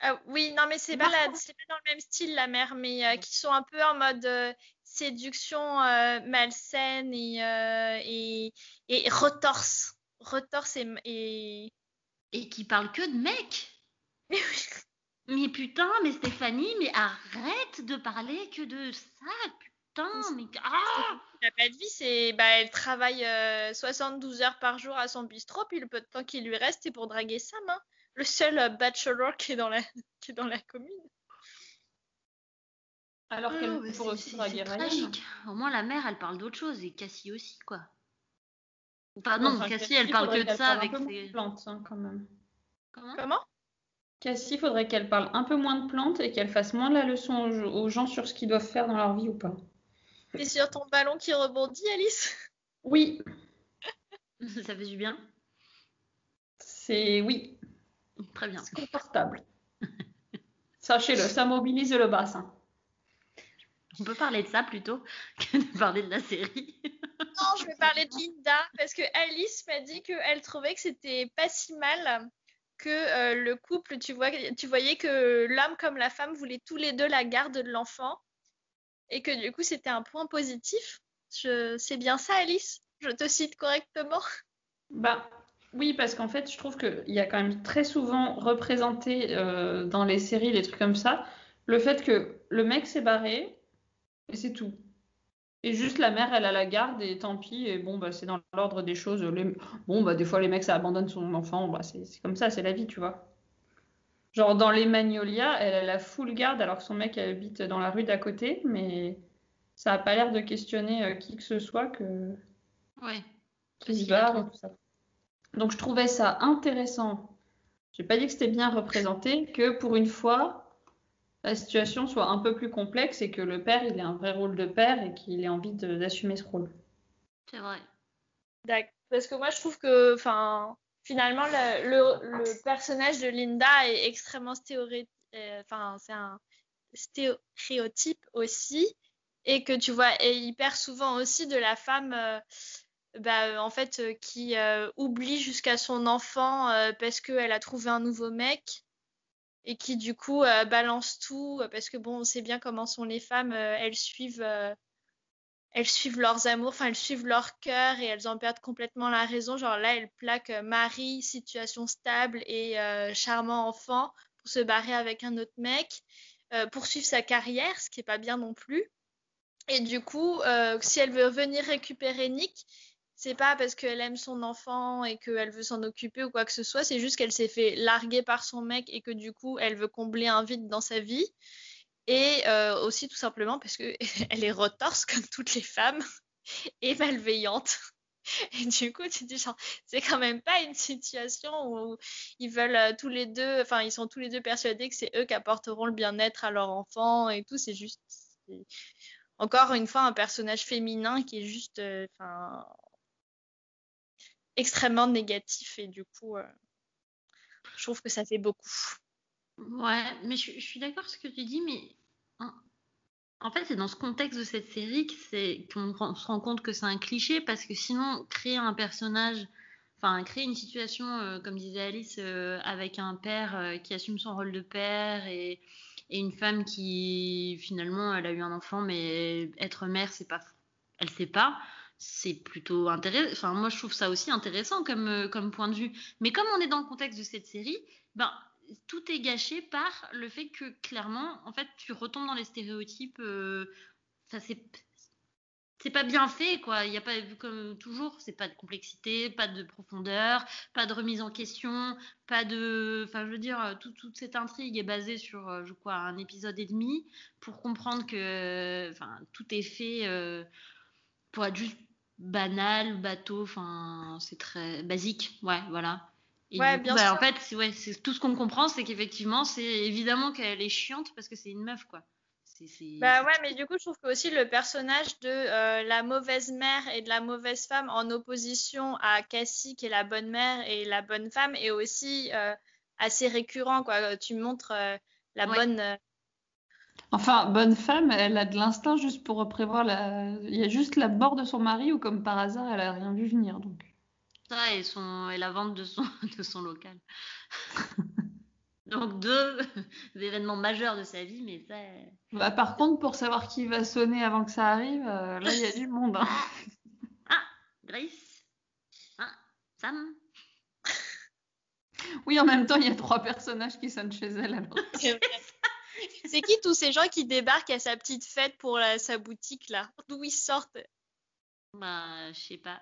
Speaker 3: Ah oui, non, mais c'est pas, la- pas dans le même style, la mère, mais euh, qui sont un peu en mode euh, séduction euh, malsaine et, euh, et, et retorse. Retorse et, et...
Speaker 1: Et qui parle que de mecs. (laughs)
Speaker 3: Mais
Speaker 1: putain, mais Stéphanie, mais arrête de parler que de ça, putain, mais... Ah
Speaker 3: Elle n'a pas de vie, c'est bah, elle travaille euh, 72 heures par jour à son bistrot, puis le peu de temps qui lui reste, c'est pour draguer Sam, hein. le seul euh, bachelor qui est dans la, (laughs) qui est dans la commune.
Speaker 2: Alors
Speaker 1: Ah,
Speaker 2: qu'elle
Speaker 1: mais
Speaker 2: pourrait
Speaker 1: c'est-
Speaker 2: aussi Ryan.
Speaker 1: tragique. Au moins la mère, elle parle d'autre chose et Cassie aussi, quoi. Enfin non,
Speaker 2: Enfin,
Speaker 1: Cassie, elle parle que de ça avec ses...
Speaker 2: de plantes, hein, quand même.
Speaker 1: Comment?
Speaker 3: Comment?
Speaker 2: Cassie, il faudrait qu'elle parle un peu moins de plantes et qu'elle fasse moins la leçon aux, aux gens sur ce qu'ils doivent faire dans leur vie ou pas.
Speaker 3: T'es sur ton ballon qui rebondit, Alice?
Speaker 2: Oui, (laughs)
Speaker 1: Ça fait du bien
Speaker 2: c'est oui,
Speaker 1: Très bien.
Speaker 2: c'est confortable. (laughs) Sachez-le, ça mobilise le bassin.
Speaker 1: On peut parler de ça plutôt (laughs) que de parler de la série.
Speaker 3: Non, je vais parler de Linda parce que Alice m'a dit qu'elle trouvait que c'était pas si mal que euh, le couple, tu vois, tu voyais que l'homme comme la femme voulaient tous les deux la garde de l'enfant et que du coup c'était un point positif. Je... C'est bien ça, Alice? Je te cite correctement?
Speaker 2: Bah oui, parce qu'en fait, je trouve qu'il y a quand même très souvent représenté euh, dans les séries, les trucs comme ça, le fait que le mec s'est barré et c'est tout. Et juste la mère, elle a la garde et tant pis. Et bon, bah, c'est dans l'ordre des choses. Les- Bon, bah, des fois, les mecs, ça abandonne son enfant. Bah, c'est comme ça, c'est la vie, tu vois. Genre, dans les Magnolia, elle a la full garde alors que son mec elle habite dans la rue d'à côté. Mais ça a pas l'air de questionner euh, qui que ce soit que
Speaker 1: Ouais.
Speaker 2: qui se barre et tout ça. Donc je trouvais ça intéressant. J'ai pas dit que c'était bien représenté, que pour une fois, la situation soit un peu plus complexe et que le père, il ait un vrai rôle de père et qu'il ait envie d'assumer ce rôle.
Speaker 1: C'est vrai.
Speaker 3: D'accord. Parce que moi, je trouve que, enfin, finalement, le, le- le personnage de Linda est extrêmement stéréotype. Enfin, c'est un stéréotype aussi. Et que tu vois, est hyper souvent aussi de la femme, euh, bah, en fait, euh, qui euh, oublie jusqu'à son enfant euh, parce qu'elle a trouvé un nouveau mec. Et qui, du coup, euh, balance tout. euh, Parce que, bon, on sait bien comment sont les femmes. euh, elles suivent. elles suivent leurs amours, enfin elles suivent leur cœur et elles en perdent complètement la raison. Genre là, elles plaquent Marie, situation stable et charmant enfant, pour se barrer avec un autre mec, poursuivre sa carrière, ce qui est pas bien non plus. Et du coup, si elle veut venir récupérer Nick, c'est pas parce qu'elle aime son enfant et qu'elle veut s'en occuper ou quoi que ce soit, c'est juste qu'elle s'est fait larguer par son mec et que du coup, elle veut combler un vide dans sa vie. Et euh, aussi tout simplement parce qu'elle (laughs) est retorse comme toutes les femmes (laughs) et malveillante. (laughs) Et du coup, tu dis, genre, c'est quand même pas une situation où ils veulent euh, tous les deux, enfin, ils sont tous les deux persuadés que c'est eux qui apporteront le bien-être à leur enfant et tout. C'est juste, encore une fois, un personnage féminin qui est juste, euh, enfin, extrêmement négatif. Et du coup, euh, je trouve que ça fait beaucoup.
Speaker 1: Ouais, mais je, suis d'accord ce que tu dis, mais en, fait, c'est dans ce contexte de cette série qu'on se rend compte que c'est un cliché, parce que sinon, créer un personnage, enfin, créer une situation, euh, comme disait Alice, euh, avec un père qui assume son rôle de père et, et une femme qui, finalement, elle a eu un enfant, mais être mère, c'est pas, elle sait pas. C'est plutôt intéressant. Enfin, moi, je trouve ça aussi intéressant comme, euh, comme point de vue. Mais comme on est dans le contexte de cette série, ben, tout est gâché par le fait que clairement, en fait, tu retombes dans les stéréotypes. euh, ça c'est c'est pas bien fait quoi. Il y a pas comme toujours, c'est pas de complexité, pas de profondeur, pas de remise en question, pas de. Enfin, je veux dire, tout- toute cette intrigue est basée sur, euh, je crois, un épisode et demi pour comprendre que, enfin, tout est fait euh, pour être juste banal, bateau. Enfin, c'est très basique. Ouais, voilà. Et
Speaker 3: Ouais,
Speaker 1: coup,
Speaker 3: bien
Speaker 1: bah,
Speaker 3: sûr.
Speaker 1: en fait, c'est ouais, c'est tout ce qu'on comprend, c'est qu'effectivement, c'est évidemment qu'elle est chiante parce que c'est une meuf, quoi. C'est, c'est-
Speaker 3: Bah ouais, mais du coup, je trouve que aussi le personnage de euh, la mauvaise mère et de la mauvaise femme en opposition à Cassie, qui est la bonne mère et la bonne femme, est aussi euh, assez récurrent, quoi. Tu montres euh, la
Speaker 1: Ouais.
Speaker 3: bonne. Euh,
Speaker 2: Enfin, bonne femme, elle a de l'instinct juste pour prévoir la. Il y a juste la mort de son mari ou comme par hasard, elle a rien vu venir. Donc.
Speaker 1: ça et, son, et la vente de son, (laughs) de son local. Donc deux (laughs) événements majeurs de sa vie, mais ça...
Speaker 2: Bah, par contre, pour savoir qui va sonner avant que ça arrive, euh, là, il y a du monde. hein. (laughs)
Speaker 1: Ah, Grace Ah, Sam
Speaker 2: Oui, en même temps, il y a trois personnages qui sonnent chez elle. alors. (laughs)
Speaker 3: C'est qui tous ces gens qui débarquent à sa petite fête pour la- sa boutique là? D'où ils sortent?
Speaker 1: Bah, je sais pas.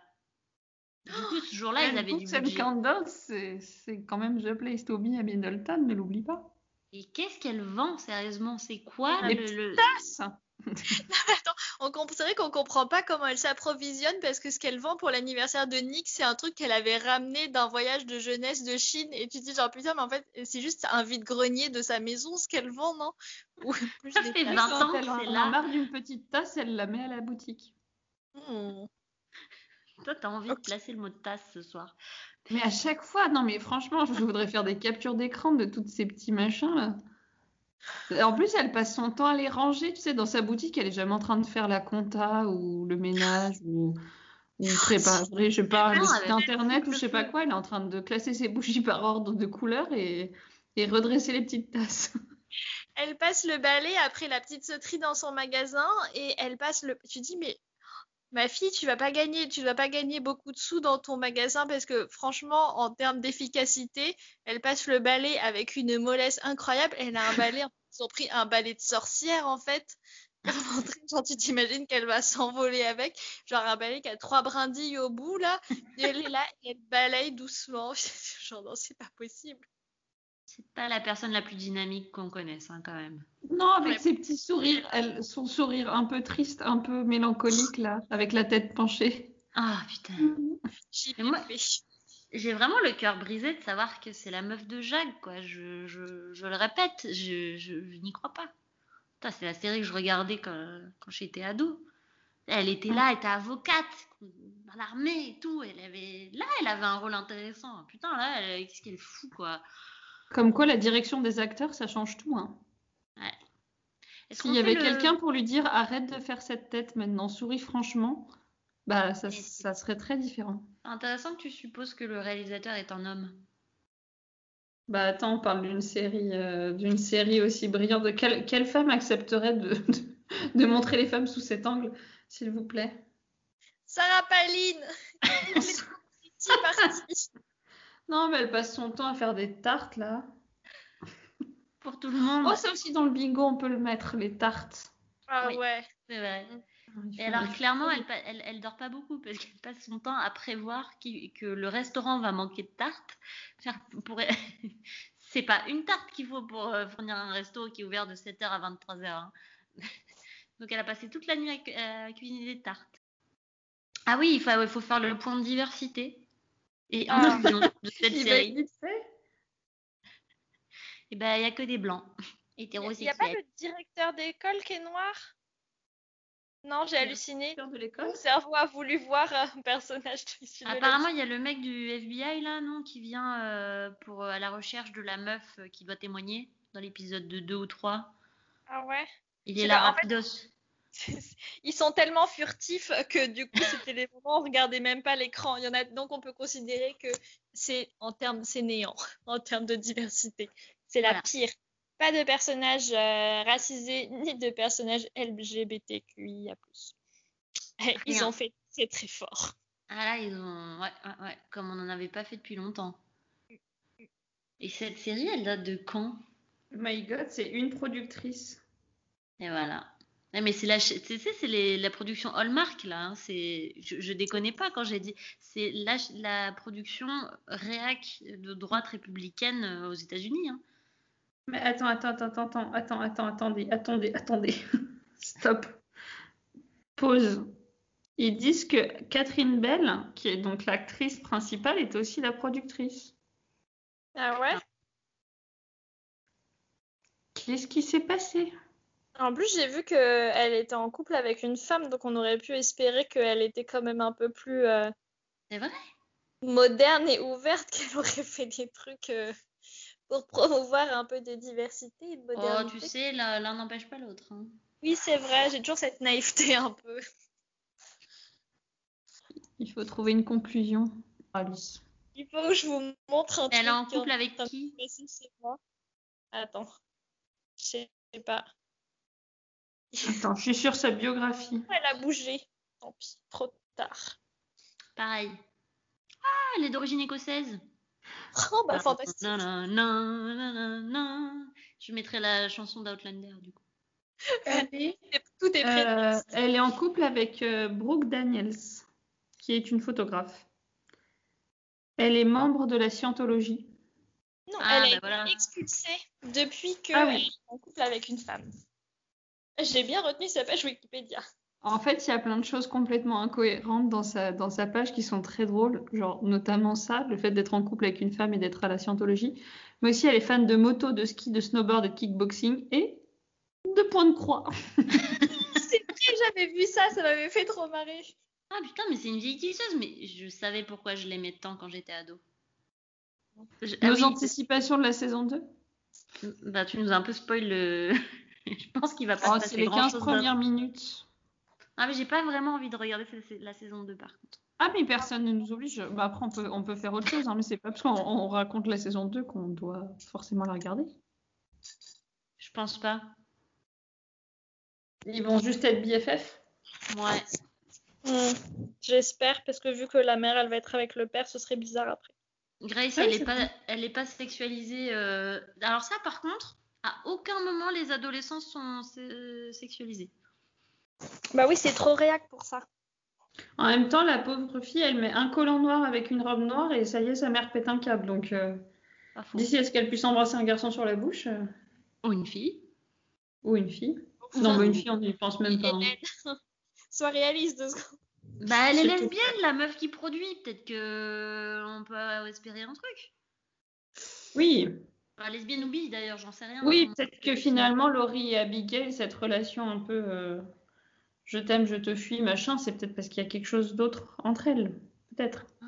Speaker 1: Du coup, ce jour-là, ils
Speaker 2: Elle
Speaker 1: avaient du budget.
Speaker 2: Candles, c'est c'est quand même The Place to Be à Middleton, ne l'oublie pas.
Speaker 1: Et qu'est-ce qu'elle vend, sérieusement? C'est quoi
Speaker 2: Les
Speaker 1: le... le-
Speaker 2: Tasses (laughs)
Speaker 3: On comp- C'est vrai qu'on comprend pas comment elle s'approvisionne parce que ce qu'elle vend pour l'anniversaire de Nick, c'est un truc qu'elle avait ramené d'un voyage de jeunesse de Chine. Et tu te dis genre putain, mais en fait, c'est juste un vide-grenier de sa maison ce qu'elle vend, non? (laughs) Ou plus
Speaker 1: Ça fait
Speaker 3: tasses.
Speaker 1: 20
Speaker 2: Quand
Speaker 1: ans
Speaker 2: elle
Speaker 1: que
Speaker 2: en
Speaker 1: c'est
Speaker 2: a marre d'une petite tasse, elle la met à la boutique.
Speaker 3: Hmm.
Speaker 1: Toi, t'as envie de placer le mot de tasse ce soir.
Speaker 2: Mais à chaque fois, non mais franchement, je voudrais faire des captures d'écran de tous ces petits machins là. En plus, elle passe son temps à les ranger, tu sais, dans sa boutique, elle est jamais en train de faire la compta ou le ménage ou, ou préparer, je sais pas, le site internet ou je sais pas quoi, elle est en train de classer ses bougies par ordre de couleur et, et redresser les petites tasses.
Speaker 3: Elle passe le balai après la petite sauterie dans son magasin et elle passe le. Tu dis mais ma fille, tu vas pas gagner, tu vas pas gagner beaucoup de sous dans ton magasin parce que franchement, en termes d'efficacité, elle passe le balai avec une mollesse incroyable. Elle a un balai, ils ont pris un balai de sorcière en fait. (laughs) Genre tu t'imagines qu'elle va s'envoler avec, genre un balai qui a trois brindilles au bout là, et elle est là, et elle balaye doucement. (laughs) Genre non, c'est pas possible.
Speaker 1: C'est pas la personne la plus dynamique qu'on connaisse, hein, quand même.
Speaker 2: Non, avec
Speaker 3: Ouais.
Speaker 2: ses petits sourires, elle, son sourire un peu triste, un peu mélancolique là, avec la tête penchée.
Speaker 1: Ah, putain. Moi-
Speaker 3: vais.
Speaker 1: J'ai vraiment le cœur brisé de savoir que c'est la meuf de Jacques, quoi. Je, je, je le répète, je, je, je n'y crois pas. C'est la série que je regardais quand, quand j'étais ado. Elle était là, elle était avocate dans l'armée et tout. Elle avait, là, elle avait un rôle intéressant. Putain, là, qu'est-ce qu'elle fout, quoi.
Speaker 2: Comme quoi, la direction des acteurs, ça change tout. Hein. S'il y avait
Speaker 1: le-
Speaker 2: quelqu'un pour lui dire arrête de faire cette tête maintenant, souris franchement, bah ça, serait très différent.
Speaker 1: Intéressant que tu supposes que le réalisateur est un homme.
Speaker 2: Bah attends, on parle d'une série, euh, d'une série aussi brillante. Quelle, quelle femme accepterait de, de, de montrer les femmes sous cet angle, s'il vous plaît?
Speaker 3: Sarah Palin (laughs) (laughs)
Speaker 2: Non, mais elle passe son temps à faire des tartes là. (laughs)
Speaker 1: Pour tout le monde.
Speaker 2: Oh, ça aussi dans le bingo, on peut le mettre, les tartes.
Speaker 3: Ah
Speaker 1: Oui.
Speaker 3: ouais.
Speaker 1: C'est vrai.
Speaker 2: Il
Speaker 1: Et
Speaker 2: faut-
Speaker 1: alors clairement, elle, elle, elle dort pas beaucoup parce qu'elle passe son temps à prévoir que le restaurant va manquer de tartes. Pour- (laughs) C'est pas une tarte qu'il faut pour euh, fournir un resto qui est ouvert de 7h à 23h. hein. (laughs) Donc elle a passé toute la nuit à, cu- à cuisiner des tartes. Ah oui, il faut, il faut faire le point de diversité. Et (laughs)
Speaker 3: Ah.
Speaker 1: inclusion de cette
Speaker 2: Il va
Speaker 1: série,
Speaker 2: vite fait.
Speaker 1: et ben il y a que des blancs
Speaker 3: Il n'y a pas le directeur d'école qui est noir? Non, j'ai halluciné.
Speaker 2: De.
Speaker 3: Mon cerveau a voulu voir un personnage (laughs) issu de
Speaker 1: Apparemment, il y a le mec du FBI là, non, qui vient euh, pour euh, à la recherche de la meuf euh, qui doit témoigner dans l'épisode de 2 ou 3.
Speaker 3: Ah ouais?
Speaker 1: Il est là
Speaker 3: en fait-
Speaker 1: rapidos. (laughs)
Speaker 3: Ils sont tellement furtifs que du coup, c'était les moments où on regardait même pas l'écran. Il y en a donc on peut considérer que c'est en termes c'est néant (laughs) en termes de diversité. C'est la
Speaker 1: Voilà.
Speaker 3: pire. Pas de personnages euh, racisés ni de personnages LGBTQIA+. Ils
Speaker 1: Rien.
Speaker 3: ont fait très très fort.
Speaker 1: Ah là, ils ont. Ouais, ouais, ouais, comme on n'en avait pas fait depuis longtemps. Et cette série, elle date de quand?
Speaker 2: My God, c'est une productrice.
Speaker 1: Et voilà. Ouais, mais c'est la, ch- tu sais, c'est les- la production Hallmark là. hein, c'est, je, je déconnais pas quand j'ai dit. C'est la production réac de droite républicaine euh, aux États-Unis. hein.
Speaker 2: Mais attends, attends, attends, attends, attends, attends, attendez, attendez, attendez. (laughs) Stop. Pause. Ils disent que Catherine Bell, qui est donc l'actrice principale, est aussi la productrice.
Speaker 3: Ah ouais?
Speaker 2: Qu'est-ce qui s'est passé?
Speaker 3: En plus, j'ai vu qu'elle était en couple avec une femme, donc on aurait pu espérer qu'elle était quand même un peu plus euh,
Speaker 1: C'est vrai?
Speaker 3: moderne et ouverte, (laughs) qu'elle aurait fait des trucs euh, pour promouvoir un peu de diversité et de
Speaker 1: Oh,
Speaker 3: modernité.
Speaker 1: tu sais, l'un n'empêche pas l'autre. hein.
Speaker 3: Oui, c'est vrai, j'ai toujours cette naïveté un peu.
Speaker 2: Il faut trouver une conclusion. Alice.
Speaker 3: Il faut que je vous montre un truc.
Speaker 1: Elle est en couple avec qui?
Speaker 3: Attends. Je sais pas.
Speaker 2: Attends, je suis sur sa biographie.
Speaker 3: Elle a bougé. Tant pis, trop tard.
Speaker 1: Pareil. Ah, elle est d'origine écossaise.
Speaker 3: Oh bah fantastique.
Speaker 1: Nan, nan, nan. Je mettrai la chanson d'Outlander du coup.
Speaker 2: Elle est,
Speaker 3: Tout est prêt.
Speaker 2: euh, elle est en couple avec euh, Brooke Daniels, qui est une photographe. Elle est membre de la Scientologie.
Speaker 3: Non,
Speaker 1: Ah,
Speaker 3: elle
Speaker 1: bah
Speaker 3: a été
Speaker 1: voilà.
Speaker 3: expulsée depuis qu'elle
Speaker 2: Ah oui.
Speaker 3: est en couple avec une femme. J'ai bien retenu sa page Wikipédia.
Speaker 2: En fait, il y a plein de choses complètement incohérentes dans sa, dans sa page qui sont très drôles, genre notamment ça, le fait d'être en couple avec une femme et d'être à la scientologie. Mais aussi, elle est fan de moto, de ski, de snowboard de kickboxing et de points de croix. (laughs)
Speaker 3: C'est vrai, j'avais vu ça, ça m'avait fait trop marrer.
Speaker 1: Ah putain, mais c'est une vieille tisseuse, mais je savais pourquoi je l'aimais tant quand j'étais ado. Je- ah
Speaker 2: Nos
Speaker 1: oui,
Speaker 2: anticipations de la saison 2
Speaker 1: bah, tu nous as un peu spoil le. (laughs) je pense qu'il va pas
Speaker 2: Oh,
Speaker 1: se
Speaker 2: C'est
Speaker 1: passer
Speaker 2: les
Speaker 1: grand
Speaker 2: 15
Speaker 1: chose
Speaker 2: premières minutes.
Speaker 1: Ah, mais j'ai pas vraiment envie de regarder la- saison 2 par contre.
Speaker 2: Ah, mais personne ne nous oblige. Bah, après, on peut, on peut faire autre chose, hein, mais c'est pas parce qu'on on raconte la saison 2 qu'on doit forcément la regarder.
Speaker 1: Je pense pas.
Speaker 2: Ils vont juste être BFF.
Speaker 1: Ouais.
Speaker 3: Hmm, J'espère, parce que vu que la mère, elle va être avec le père, ce serait bizarre après.
Speaker 1: Grace,
Speaker 2: Ouais,
Speaker 1: elle est pas, elle est pas sexualisée. euh, Alors ça, par contre, à aucun moment les adolescents sont euh, sexualisés.
Speaker 3: Bah oui, c'est trop réac pour ça.
Speaker 2: En même temps, la pauvre fille, elle met un collant noir avec une robe noire et ça y est, sa mère pète un câble. Donc, euh, d'ici à ce qu'elle puisse embrasser un garçon sur la bouche euh,
Speaker 1: Ou une fille.
Speaker 2: ou une fille. Non, mais une fille, on n'y pense même pas. hein. (laughs)
Speaker 3: Sois réaliste deux secondes.
Speaker 1: Bah, elle est lesbienne, la meuf qui produit. Peut-être que on peut espérer un truc.
Speaker 2: Oui,
Speaker 1: Enfin, lesbienne ou bi d'ailleurs, j'en sais rien.
Speaker 2: oui,
Speaker 1: On-
Speaker 2: peut-être que finalement, Laurie et Abigail, cette relation un peu euh, je t'aime, je te fuis, machin, c'est peut-être parce qu'il y a quelque chose d'autre entre elles. Peut-être.
Speaker 1: Ah.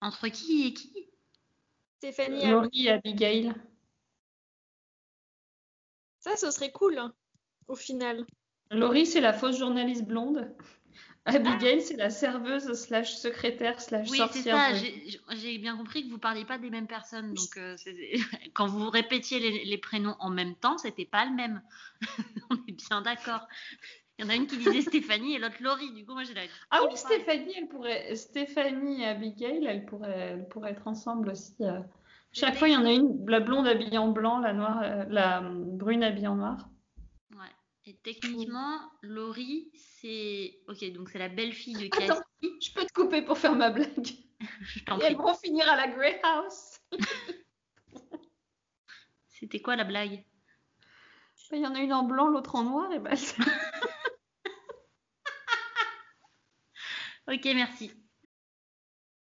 Speaker 1: Entre qui et qui?
Speaker 3: Stéphanie, elle-
Speaker 2: Laurie et Abigail.
Speaker 3: ça, ce serait cool, hein, au final.
Speaker 2: Laurie, c'est la fausse journaliste blonde. Abigail, c'est la serveuse slash secrétaire slash
Speaker 1: Oui, c'est
Speaker 2: sorcière.
Speaker 1: ça. J'ai j'ai bien compris que vous parliez pas des mêmes personnes. Donc, euh, (laughs) quand vous répétiez les, les prénoms en même temps, c'était pas le même. (laughs) On est bien d'accord. Il y en a une qui disait Stéphanie et l'autre Laurie. Du coup, moi, j'ai la.
Speaker 2: Ah oui. Stéphanie, elle pourrait, Stéphanie et Abigail, elles pourraient, elles pourraient être ensemble aussi. euh. Chaque fois, il y en a une, la blonde habillée en blanc, la noire, euh, la brune habillée en noir.
Speaker 1: Ouais. Et techniquement, Laurie, c'est. Ok, donc c'est la belle-fille de
Speaker 2: Attends.
Speaker 1: Cassie.
Speaker 2: Je peux te couper pour faire ma blague. (laughs)
Speaker 1: Je t'en
Speaker 2: Et elles vont finir à la Grey House. (laughs)
Speaker 1: C'était quoi la blague?
Speaker 2: Il y en a une en blanc, l'autre en noir, et bah, (laughs)
Speaker 1: Ok, merci.